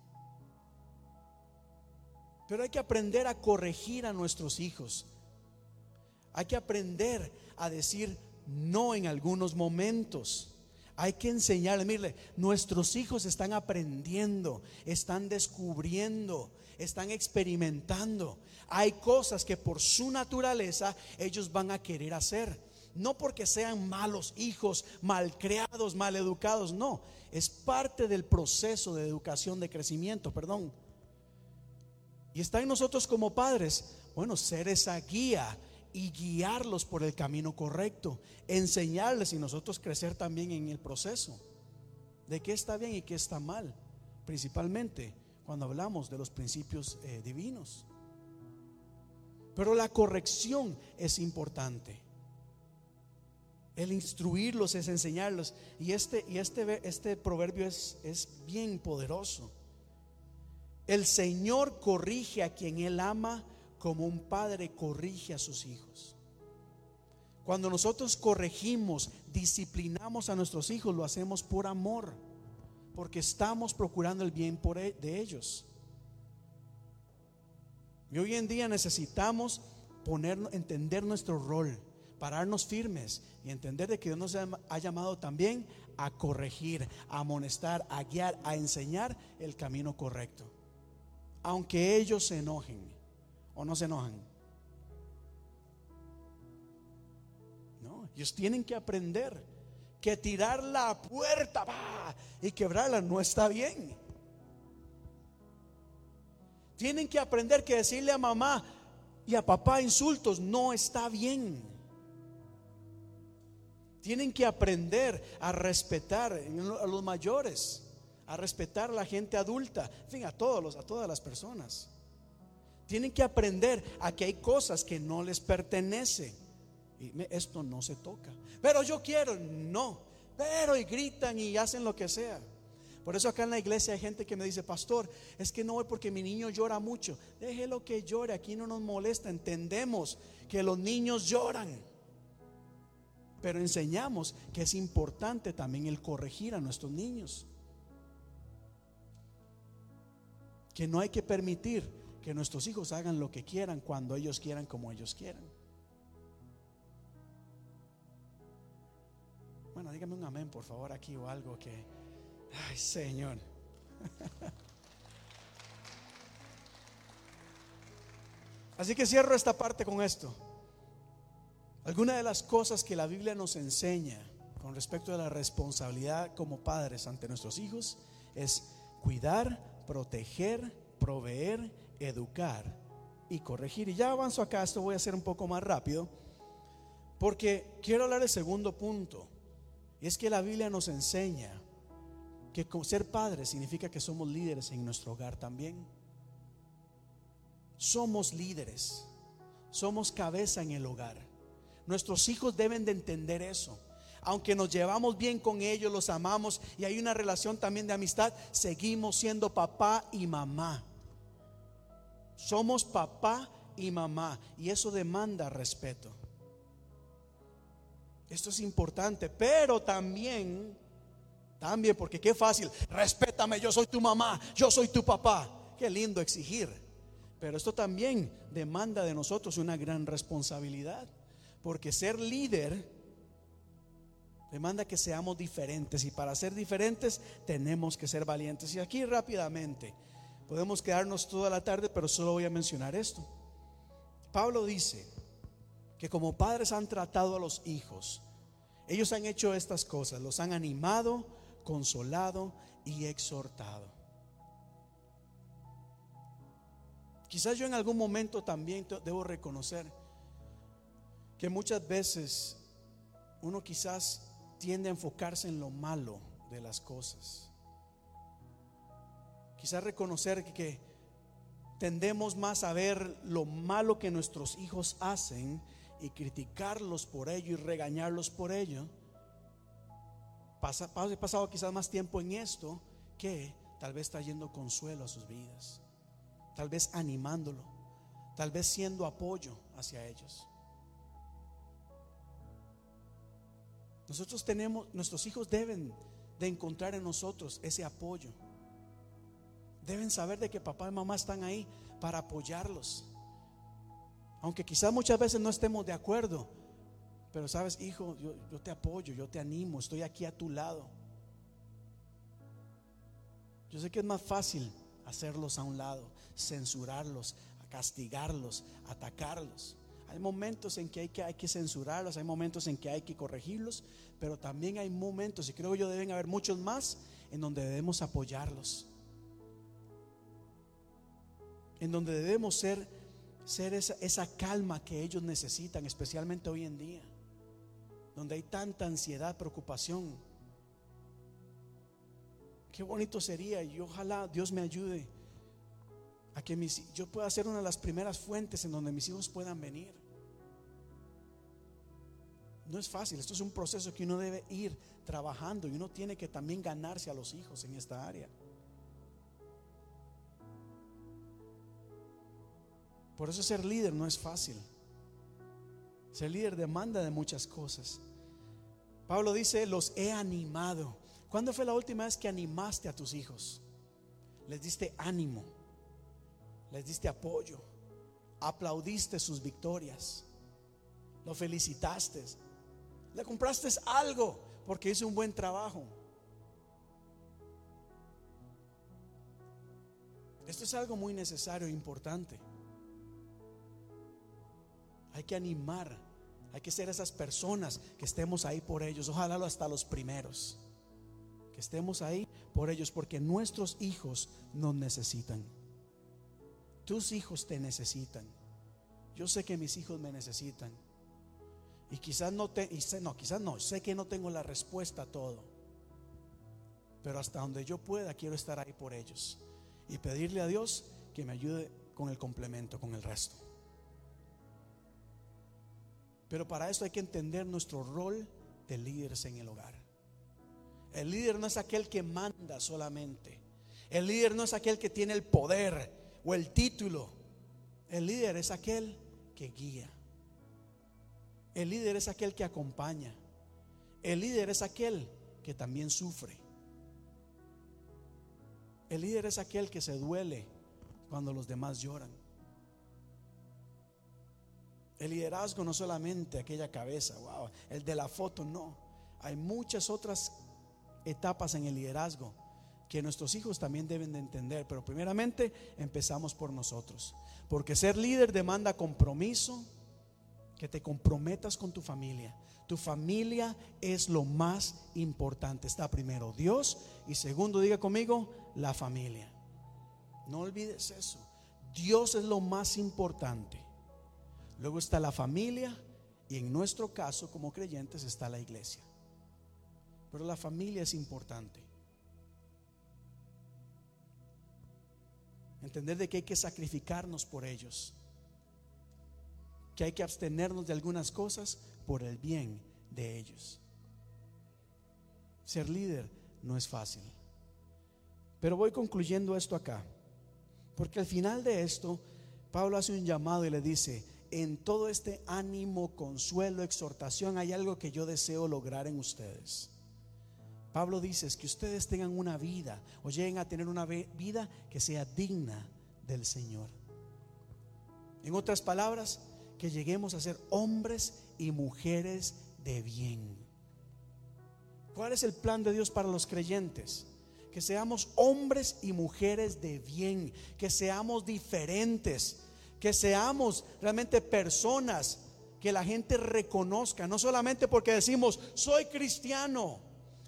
Pero hay que aprender a corregir a nuestros hijos. Hay que aprender a decir no en algunos momentos. Hay que enseñarle, mire, nuestros hijos están aprendiendo, están descubriendo, están experimentando. Hay cosas que por su naturaleza ellos van a querer hacer. No porque sean malos hijos, mal creados, mal educados, no. Es parte del proceso de educación, de crecimiento, perdón. Y está en nosotros como padres, bueno, ser esa guía y guiarlos por el camino correcto, enseñarles y nosotros crecer también en el proceso de qué está bien y qué está mal, principalmente cuando hablamos de los principios eh, divinos. Pero la corrección es importante. El instruirlos es enseñarlos. Y este, y este, este proverbio es, es bien poderoso. El Señor corrige a quien Él ama como un padre corrige a sus hijos. Cuando nosotros corregimos, disciplinamos a nuestros hijos, lo hacemos por amor, porque estamos procurando el bien e, de ellos. Y hoy en día necesitamos poner, entender nuestro rol, pararnos firmes y entender de que Dios nos ha llamado también a corregir, a amonestar, a guiar, a enseñar el camino correcto. Aunque ellos se enojen o no se enojan. No, ellos tienen que aprender que tirar la puerta y quebrarla no está bien. Tienen que aprender que decirle a mamá y a papá insultos no está bien. Tienen que aprender a respetar a los mayores, a respetar a la gente adulta, en fin, a todos a todas las personas. Tienen que aprender a que hay cosas que no les pertenecen. Y esto no se toca. Pero yo quiero, no. Pero y gritan y hacen lo que sea. Por eso acá en la iglesia hay gente que me dice, pastor, es que no voy porque mi niño llora mucho. Déjelo que llore, aquí no nos molesta. Entendemos que los niños lloran. Pero enseñamos que es importante también el corregir a nuestros niños. Que no hay que permitir que nuestros hijos hagan lo que quieran, cuando ellos quieran, como ellos quieran. dígame un amén, por favor, aquí o algo que. Ay, Señor. Así que cierro esta parte con esto. Alguna de las cosas que la Biblia nos enseña con respecto a la responsabilidad como padres ante nuestros hijos es cuidar, proteger, proveer, educar y corregir. Y ya avanzo acá, esto voy a hacer un poco más rápido, porque quiero hablar del segundo punto. Y es que la Biblia nos enseña que ser padre significa que somos líderes en nuestro hogar también. Somos líderes, somos cabeza en el hogar. Nuestros hijos deben de entender eso. Aunque nos llevamos bien con ellos, los amamos y hay una relación también de amistad, seguimos siendo papá y mamá. Somos papá y mamá y eso demanda respeto. Esto es importante, pero también, también, porque qué fácil, respétame, yo soy tu mamá, yo soy tu papá. Qué lindo exigir. Pero esto también demanda de nosotros una gran responsabilidad, porque ser líder demanda que seamos diferentes y para ser diferentes tenemos que ser valientes. Y aquí rápidamente, podemos quedarnos toda la tarde, pero solo voy a mencionar esto. Pablo dice, que como padres han tratado a los hijos. Ellos han hecho estas cosas, los han animado, consolado y exhortado. Quizás yo en algún momento también debo reconocer que muchas veces uno quizás tiende a enfocarse en lo malo de las cosas. Quizás reconocer que tendemos más a ver lo malo que nuestros hijos hacen y criticarlos por ello y regañarlos por ello, pasa, he pasado quizás más tiempo en esto que tal vez trayendo consuelo a sus vidas, tal vez animándolo, tal vez siendo apoyo hacia ellos. Nosotros tenemos, nuestros hijos deben de encontrar en nosotros ese apoyo. Deben saber de que papá y mamá están ahí para apoyarlos. Aunque quizás muchas veces no estemos de acuerdo, pero sabes, hijo, yo, te apoyo, yo te animo, estoy aquí a tu lado. Yo sé que es más fácil hacerlos a un lado, censurarlos, castigarlos, atacarlos. Hay momentos en que hay, que hay que censurarlos, hay momentos en que hay que corregirlos, pero también hay momentos, y creo yo deben haber muchos más, en donde debemos apoyarlos. En donde debemos ser esa calma que ellos necesitan, especialmente hoy en día, donde hay tanta ansiedad, preocupación. Qué bonito sería y ojalá Dios me ayude a que mis, yo pueda ser una de las primeras fuentes en donde mis hijos puedan venir. No es fácil, esto es un proceso que uno debe ir trabajando y uno tiene que también ganarse a los hijos en esta área. Por eso ser líder no es fácil. Ser líder demanda de muchas cosas. Pablo dice, los he animado. ¿Cuándo fue la última vez que animaste a tus hijos? Les diste ánimo, les diste apoyo, aplaudiste sus victorias, lo felicitaste, le compraste algo porque hizo un buen trabajo. Esto es algo muy necesario e importante. Hay que animar, hay que ser esas personas que estemos ahí por ellos, ojalá hasta los primeros, que estemos ahí por ellos, porque nuestros hijos nos necesitan. Tus hijos te necesitan. Yo sé que mis hijos me necesitan. Y quizás no te, no, quizás no, sé que no tengo la respuesta a todo. Pero hasta donde yo pueda quiero estar ahí por ellos y pedirle a Dios que me ayude con el complemento, con el resto. Pero para eso hay que entender nuestro rol de líderes en el hogar. El líder no es aquel que manda solamente. El líder no es aquel que tiene el poder o el título. El líder es aquel que guía. El líder es aquel que acompaña. El líder es aquel que también sufre. El líder es aquel que se duele cuando los demás lloran. El liderazgo no solamente aquella cabeza, wow, el de la foto, no. Hay muchas otras etapas en el liderazgo que nuestros hijos también deben de entender, pero primeramente empezamos por nosotros, porque ser líder demanda compromiso, que te comprometas con tu familia. Tu familia es lo más importante. Está primero Dios y segundo, diga conmigo, la familia. No olvides eso. Dios es lo más importante. Luego está la familia y en nuestro caso como creyentes está la iglesia. Pero la familia es importante. Entender de que hay que sacrificarnos por ellos. Que hay que abstenernos de algunas cosas por el bien de ellos. Ser líder no es fácil. Pero voy concluyendo esto acá. Porque al final de esto, Pablo hace un llamado y le dice, en todo este ánimo, consuelo, exhortación, hay algo que yo deseo lograr en ustedes. Pablo dice es que ustedes tengan una vida o lleguen a tener una vida que sea digna del Señor. En otras palabras, que lleguemos a ser hombres y mujeres de bien. ¿Cuál es el plan de Dios para los creyentes? Que seamos hombres y mujeres de bien, que seamos diferentes, que seamos realmente personas que la gente reconozca, no solamente porque decimos, soy cristiano,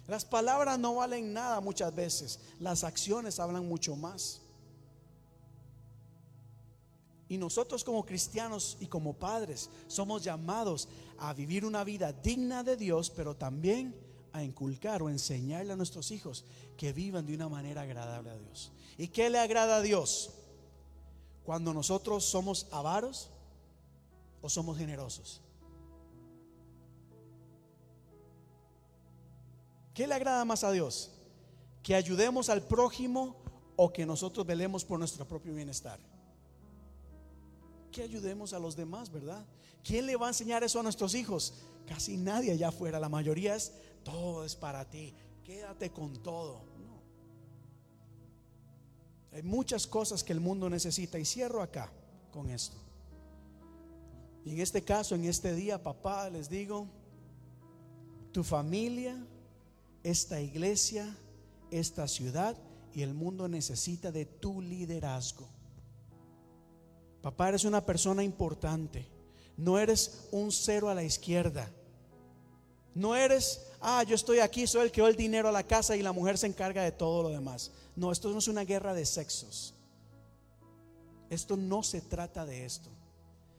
las palabras no valen nada muchas veces, las acciones hablan mucho más. Y nosotros como cristianos y como padres somos llamados a vivir una vida digna de Dios, pero también a inculcar o enseñarle a nuestros hijos que vivan de una manera agradable a Dios. ¿Y qué le agrada a Dios? Cuando nosotros somos avaros o somos generosos. ¿Qué le agrada más a Dios? ¿Que ayudemos al prójimo o que nosotros velemos por nuestro propio bienestar? Que ayudemos a los demás, ¿verdad? ¿Quién le va a enseñar eso a nuestros hijos? Casi nadie allá afuera. La mayoría es, todo es para ti. Quédate con todo. Hay muchas cosas que el mundo necesita. Y cierro acá con esto. Y en este caso, en este día, papá, les digo, tu familia esta iglesia, esta ciudad y el mundo necesita de tu liderazgo. Papá, eres una persona importante. No eres un cero a la izquierda. No eres, ah, yo estoy aquí, soy el que da el dinero a la casa y la mujer se encarga de todo lo demás. No, esto no es una guerra de sexos. Esto no se trata de esto.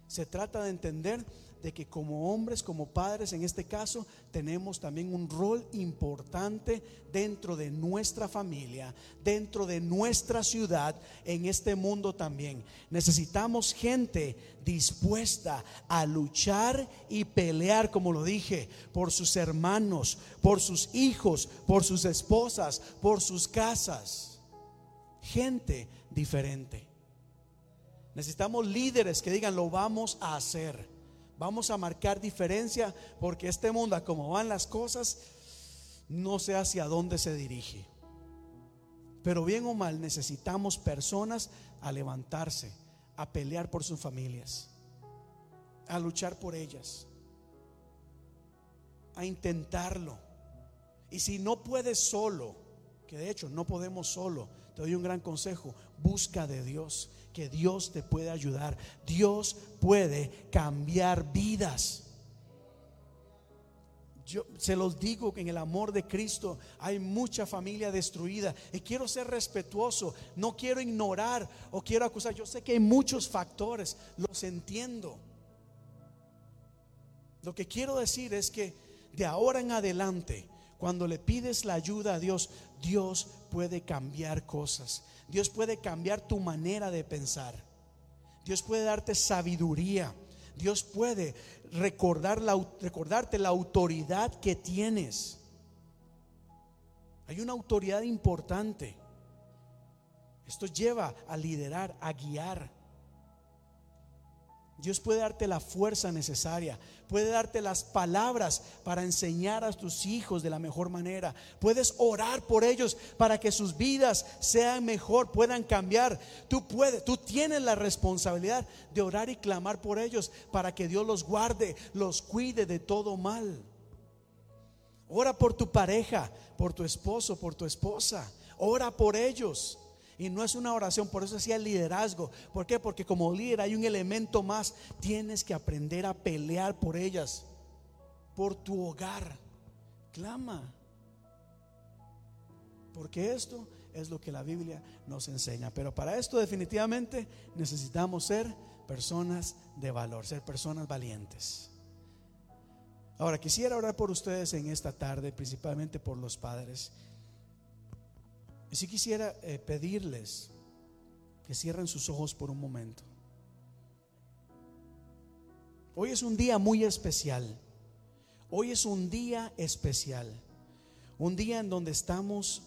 Se trata de entender de que como hombres, como padres en este caso, tenemos también un rol importante dentro de nuestra familia, dentro de nuestra ciudad, en este mundo también. Necesitamos gente dispuesta a luchar y pelear, como lo dije, por sus hermanos, por sus hijos, por sus esposas, por sus casas. Gente diferente. Necesitamos líderes que digan, lo vamos a hacer. Vamos a marcar diferencia porque este mundo, como van las cosas, no sé hacia dónde se dirige. Pero bien o mal, necesitamos personas a levantarse, a pelear por sus familias, a luchar por ellas, a intentarlo. Y si no puedes solo, que de hecho no podemos solo, te doy un gran consejo, busca de Dios que Dios te puede ayudar. Dios puede cambiar vidas. Yo se los digo que en el amor de Cristo hay mucha familia destruida y quiero ser respetuoso, no quiero ignorar o quiero acusar. Yo sé que hay muchos factores, los entiendo. Lo que quiero decir es que de ahora en adelante, cuando le pides la ayuda a Dios, Dios puede cambiar cosas. Dios puede cambiar tu manera de pensar. Dios puede darte sabiduría. Dios puede recordar la, recordarte la autoridad que tienes. Hay una autoridad importante. Esto lleva a liderar, a guiar. Dios puede darte la fuerza necesaria, puede darte las palabras para enseñar a tus hijos de la mejor manera. Puedes orar por ellos para que sus vidas sean mejor, puedan cambiar. Tú puedes, tú tienes la responsabilidad de orar y clamar por ellos para que Dios los guarde, los cuide de todo mal. Ora por tu pareja, por tu esposo, por tu esposa. Ora por ellos. Y no es una oración, por eso decía el liderazgo. ¿Por qué? Porque como líder hay un elemento más. Tienes que aprender a pelear por ellas, por tu hogar. Clama. Porque esto es lo que la Biblia nos enseña. Pero para esto definitivamente necesitamos ser personas de valor, ser personas valientes. Ahora, quisiera orar por ustedes en esta tarde, principalmente por los padres. Y si quisiera eh, pedirles que cierren sus ojos por un momento. Hoy es un día muy especial. Hoy es un día especial. Un día en donde estamos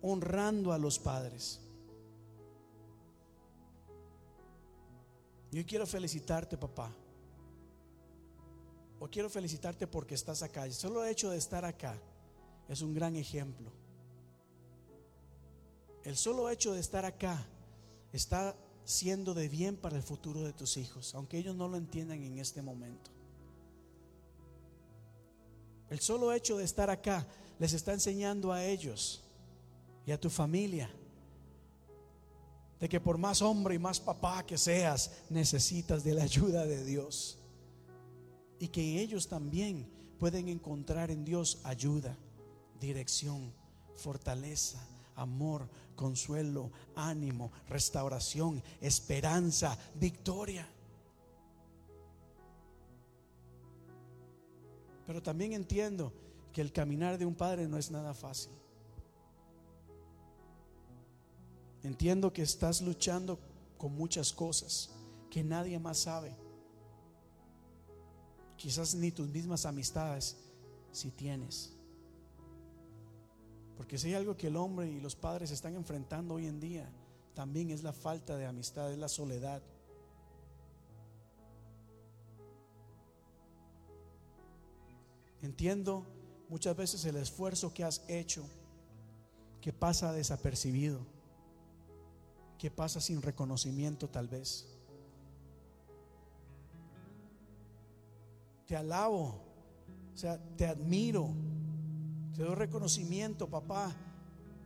honrando a los padres. Yo quiero felicitarte, papá. O quiero felicitarte porque estás acá. Solo el hecho de estar acá es un gran ejemplo. El solo hecho de estar acá está siendo de bien para el futuro de tus hijos, aunque ellos no lo entiendan en este momento. El solo hecho de estar acá les está enseñando a ellos y a tu familia de que por más hombre y más papá que seas, necesitas de la ayuda de Dios. Y que ellos también pueden encontrar en Dios ayuda, dirección, fortaleza, amor, consuelo, ánimo, restauración, esperanza, victoria. Pero también entiendo que el caminar de un padre no es nada fácil. Entiendo que estás luchando con muchas cosas que nadie más sabe. Quizás ni tus mismas amistades si tienes. Porque si hay algo que el hombre y los padres están enfrentando hoy en día, también es la falta de amistad, es la soledad. Entiendo muchas veces el esfuerzo que has hecho que pasa desapercibido que pasa sin reconocimiento tal vez. Te alabo, o sea, te admiro, te doy reconocimiento, papá,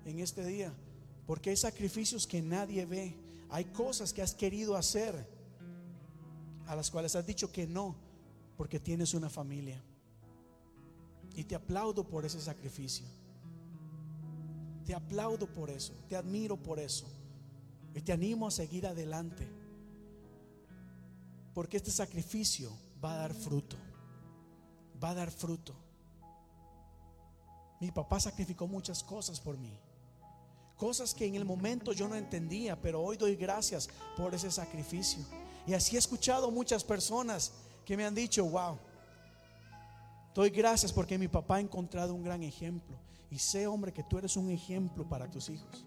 en este día, porque hay sacrificios que nadie ve, hay cosas que has querido hacer, a las cuales has dicho que no, porque tienes una familia. Y te aplaudo por ese sacrificio. Te aplaudo por eso, te admiro por eso. Y te animo a seguir adelante. Porque este sacrificio va a dar fruto. Va a dar fruto. Mi papá sacrificó muchas cosas por mí. Cosas que en el momento yo no entendía, pero hoy doy gracias por ese sacrificio. Y así he escuchado muchas personas que me han dicho, wow, doy gracias porque mi papá ha encontrado un gran ejemplo. Y sé, hombre, que tú eres un ejemplo para tus hijos.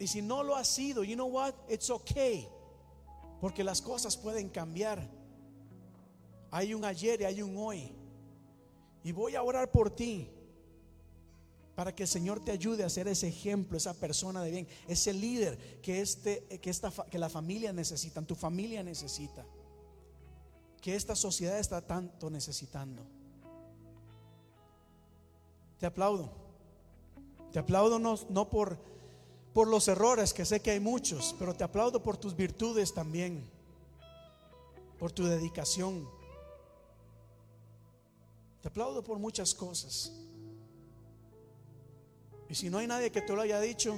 Y si no lo ha sido, you know what? It's okay. Porque las cosas pueden cambiar. Hay un ayer y hay un hoy. Y voy a orar por ti. Para que el Señor te ayude a ser ese ejemplo, esa persona de bien, ese líder que, este, que, esta, que la familia necesita, tu familia necesita. Que esta sociedad está tanto necesitando. Te aplaudo. Te aplaudo no, no por por los errores, que sé que hay muchos, pero te aplaudo por tus virtudes también, por tu dedicación. Te aplaudo por muchas cosas. Y si no hay nadie que te lo haya dicho,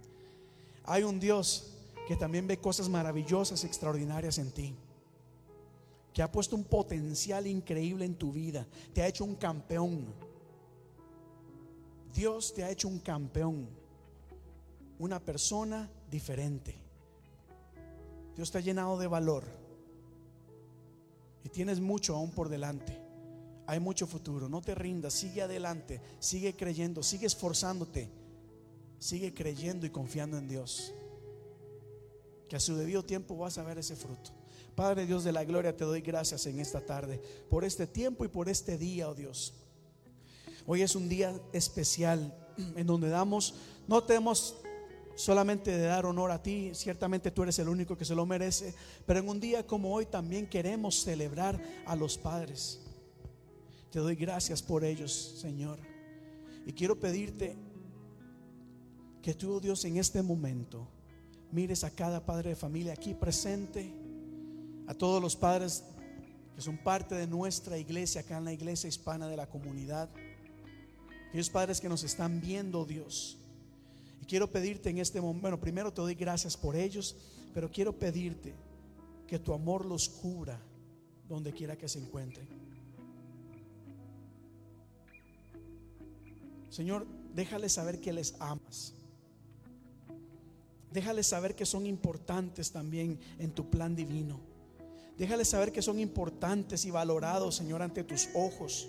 hay un Dios que también ve cosas maravillosas, extraordinarias en ti. Que ha puesto un potencial increíble en tu vida. Te ha hecho un campeón. Dios te ha hecho un campeón una persona diferente. Dios te ha llenado de valor y tienes mucho aún por delante. Hay mucho futuro. No te rindas, sigue adelante, sigue creyendo, sigue esforzándote, sigue creyendo y confiando en Dios. Que a su debido tiempo vas a ver ese fruto. Padre Dios de la gloria, te doy gracias en esta tarde por este tiempo y por este día, oh Dios. Hoy es un día especial en donde damos, no tenemos solamente de dar honor a ti, ciertamente tú eres el único que se lo merece, pero en un día como hoy también queremos celebrar a los padres. Te doy gracias por ellos, Señor. Y quiero pedirte que tú, oh Dios, en este momento mires a cada padre de familia aquí presente, a todos los padres que son parte de nuestra iglesia, acá en la iglesia hispana de la comunidad, aquellos padres que nos están viendo, Dios. Y quiero pedirte en este momento, bueno, primero te doy gracias por ellos, pero quiero pedirte que tu amor los cubra donde quiera que se encuentren. Señor, déjales saber que les amas. Déjales saber que son importantes también en tu plan divino. Déjales saber que son importantes y valorados, Señor, ante tus ojos.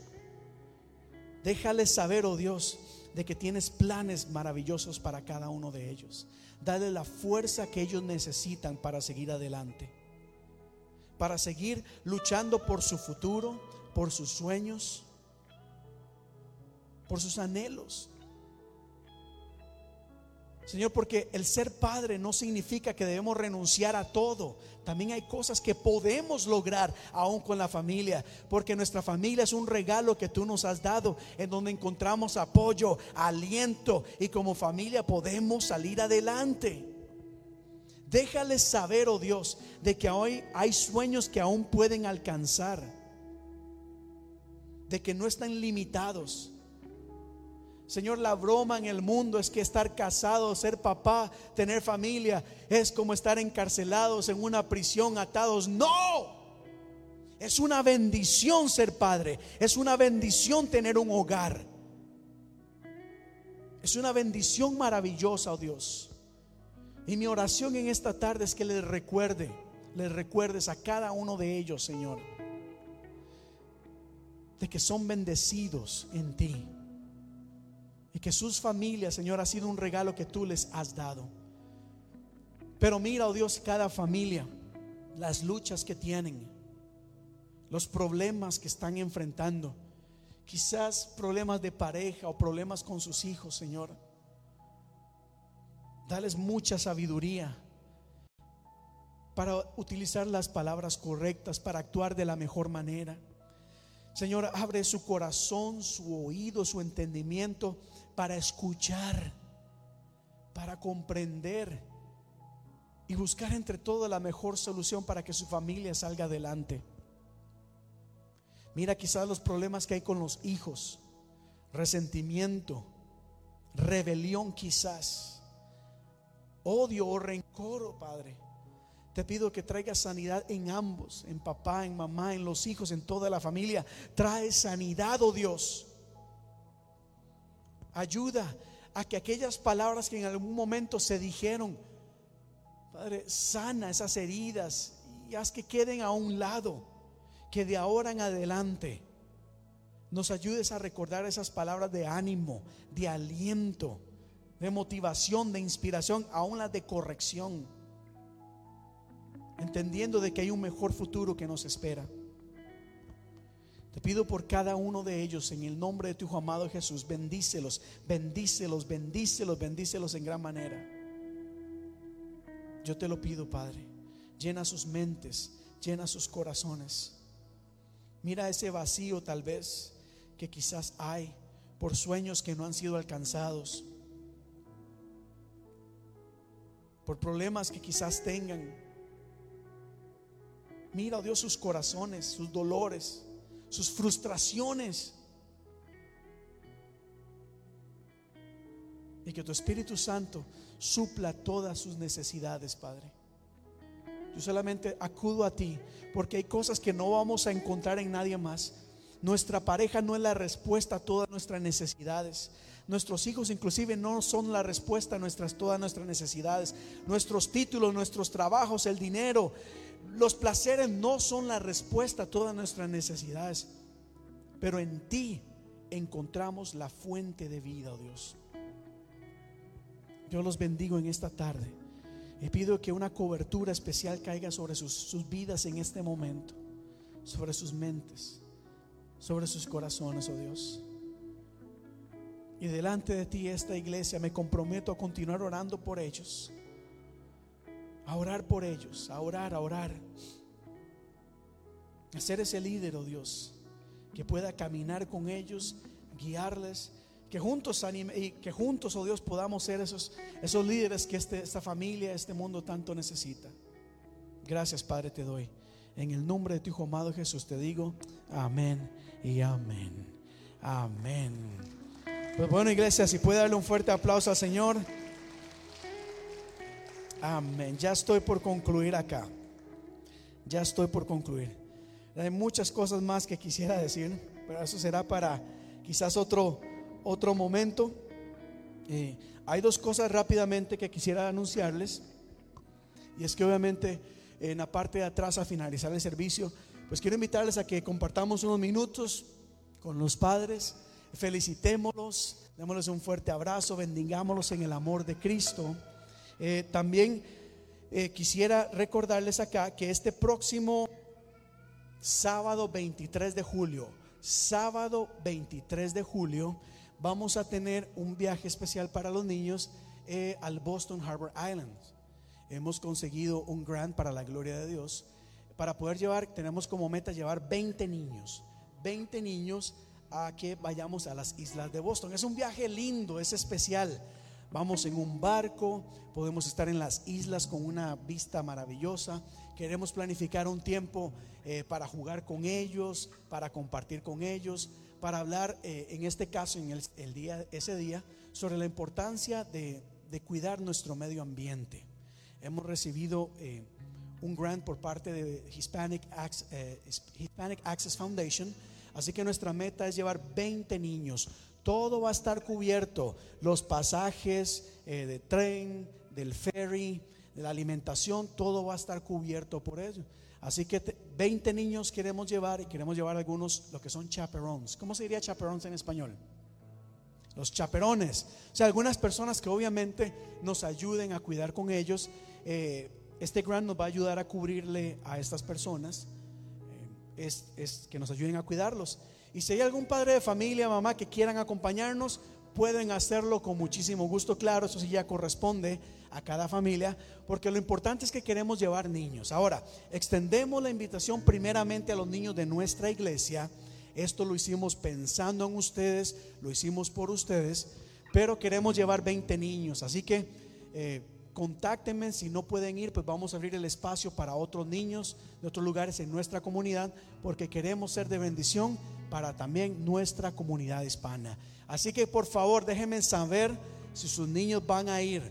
Déjales saber, oh Dios, de que tienes planes maravillosos para cada uno de ellos. Dale la fuerza que ellos necesitan para seguir adelante. Para seguir luchando por su futuro, por sus sueños, por sus anhelos. Señor, porque el ser padre no significa que debemos renunciar a todo. También hay cosas que podemos lograr aún con la familia, porque nuestra familia es un regalo que tú nos has dado, en donde encontramos apoyo, aliento y como familia podemos salir adelante. Déjales saber, oh Dios, de que hoy hay sueños que aún pueden alcanzar, de que no están limitados Señor, la broma en el mundo es que estar casado, ser papá, tener familia, es como estar encarcelados en una prisión, atados. No, es una bendición ser padre, es una bendición tener un hogar. Es una bendición maravillosa, oh Dios. Y mi oración en esta tarde es que les recuerde, les recuerdes a cada uno de ellos, Señor, de que son bendecidos en ti y que sus familias, Señor, ha sido un regalo que tú les has dado. Pero mira, oh Dios, cada familia, las luchas que tienen, los problemas que están enfrentando, quizás problemas de pareja o problemas con sus hijos, Señor. Dales mucha sabiduría para utilizar las palabras correctas, para actuar de la mejor manera. Señor, abre su corazón, su oído, su entendimiento para escuchar, para comprender y buscar entre todo la mejor solución para que su familia salga adelante. Mira quizás los problemas que hay con los hijos, resentimiento, rebelión quizás, odio o rencor, oh Padre. Te pido que traigas sanidad en ambos, en papá, en mamá, en los hijos, en toda la familia. Trae sanidad, oh Dios. Ayuda a que aquellas palabras que en algún momento se dijeron, Padre, sana esas heridas y haz que queden a un lado, que de ahora en adelante nos ayudes a recordar esas palabras de ánimo, de aliento, de motivación, de inspiración, aún las de corrección, entendiendo de que hay un mejor futuro que nos espera. Te pido por cada uno de ellos en el nombre de tu amado Jesús. Bendícelos, bendícelos, bendícelos, bendícelos en gran manera. Yo te lo pido, Padre. Llena sus mentes, llena sus corazones. Mira ese vacío tal vez que quizás hay por sueños que no han sido alcanzados. Por problemas que quizás tengan. Mira, oh Dios, sus corazones, sus dolores sus frustraciones. Y que tu Espíritu Santo supla todas sus necesidades, Padre. Yo solamente acudo a ti porque hay cosas que no vamos a encontrar en nadie más. Nuestra pareja no es la respuesta a todas nuestras necesidades. Nuestros hijos inclusive no son la respuesta a nuestras todas nuestras necesidades. Nuestros títulos, nuestros trabajos, el dinero, los placeres no son la respuesta a todas nuestras necesidades, pero en ti encontramos la fuente de vida, oh Dios. Yo los bendigo en esta tarde y pido que una cobertura especial caiga sobre sus, sus vidas en este momento, sobre sus mentes, sobre sus corazones, oh Dios. Y delante de ti, esta iglesia, me comprometo a continuar orando por ellos a orar por ellos, a orar, a orar. A ser ese líder, oh Dios, que pueda caminar con ellos, guiarles, que juntos anime, y que juntos, oh Dios, podamos ser esos, esos líderes que este, esta familia, este mundo tanto necesita. Gracias, Padre, te doy. En el nombre de tu Hijo amado Jesús te digo, amén y amén. Amén. Pues bueno, iglesia, si puede darle un fuerte aplauso al Señor. Amén. Ya estoy por concluir acá. Ya estoy por concluir. Hay muchas cosas más que quisiera decir, pero eso será para quizás otro, otro momento. Hay dos cosas rápidamente que quisiera anunciarles. Y es que obviamente en la parte de atrás a finalizar el servicio, pues quiero invitarles a que compartamos unos minutos con los padres, felicitémoslos, démosles un fuerte abrazo, bendigámoslos en el amor de Cristo. Eh, también eh, quisiera recordarles acá que este próximo sábado 23 de julio, sábado 23 de julio, vamos a tener un viaje especial para los niños eh, al Boston Harbor Island. Hemos conseguido un grant para la gloria de Dios. Para poder llevar, tenemos como meta llevar 20 niños, 20 niños a que vayamos a las islas de Boston. Es un viaje lindo, es especial. Vamos en un barco, podemos estar en las islas con una vista maravillosa. Queremos planificar un tiempo eh, para jugar con ellos, para compartir con ellos, para hablar, eh, en este caso, en el, día, ese día, sobre la importancia de, cuidar nuestro medio ambiente. Hemos recibido eh, un grant por parte de Hispanic Hispanic Access Foundation, así que nuestra meta es llevar 20 niños todo va a estar cubierto. Los pasajes eh, de tren, del ferry, de la alimentación, todo va a estar cubierto por ello. Así que 20 niños queremos llevar y queremos llevar algunos, lo que son chaperones. ¿Cómo se diría chaperones en español? Los chaperones. O sea, algunas personas que obviamente nos ayuden a cuidar con ellos. Eh, este grant nos va a ayudar a cubrirle a estas personas. Eh, es, es que nos ayuden a cuidarlos. Y si hay algún padre de familia, mamá, que quieran acompañarnos, pueden hacerlo con muchísimo gusto. Claro, eso sí ya corresponde a cada familia, porque lo importante es que queremos llevar niños. Ahora, extendemos la invitación primeramente a los niños de nuestra iglesia. Esto lo hicimos pensando en ustedes, lo hicimos por ustedes, pero queremos llevar 20 niños. Así que eh, contáctenme si no pueden ir, pues vamos a abrir el espacio para otros niños de otros lugares en nuestra comunidad, porque queremos ser de bendición para también nuestra comunidad hispana. Así que por favor déjenme saber si sus niños van a ir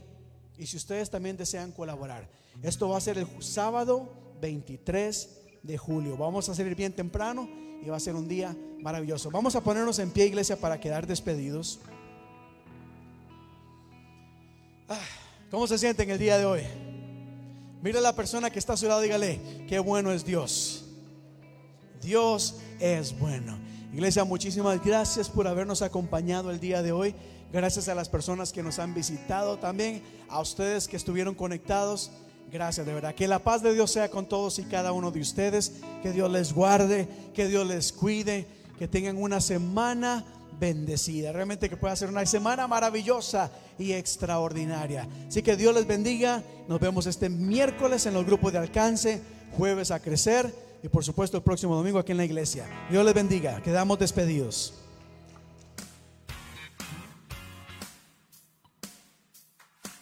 y si ustedes también desean colaborar. Esto va a ser el sábado 23 de julio. Vamos a salir bien temprano y va a ser un día maravilloso. Vamos a ponernos en pie, iglesia, para quedar despedidos. Ah, ¿Cómo se sienten el día de hoy? Mira a la persona que está a su lado, dígale, qué bueno es Dios. Dios es bueno. Iglesia, muchísimas gracias por habernos acompañado el día de hoy. Gracias a las personas que nos han visitado también, a ustedes que estuvieron conectados. Gracias, de verdad. Que la paz de Dios sea con todos y cada uno de ustedes. Que Dios les guarde, que Dios les cuide, que tengan una semana bendecida. Realmente que pueda ser una semana maravillosa y extraordinaria. Así que Dios les bendiga. Nos vemos este miércoles en los grupos de alcance, jueves a crecer y por supuesto el próximo domingo aquí en la iglesia. Dios les bendiga. Quedamos despedidos.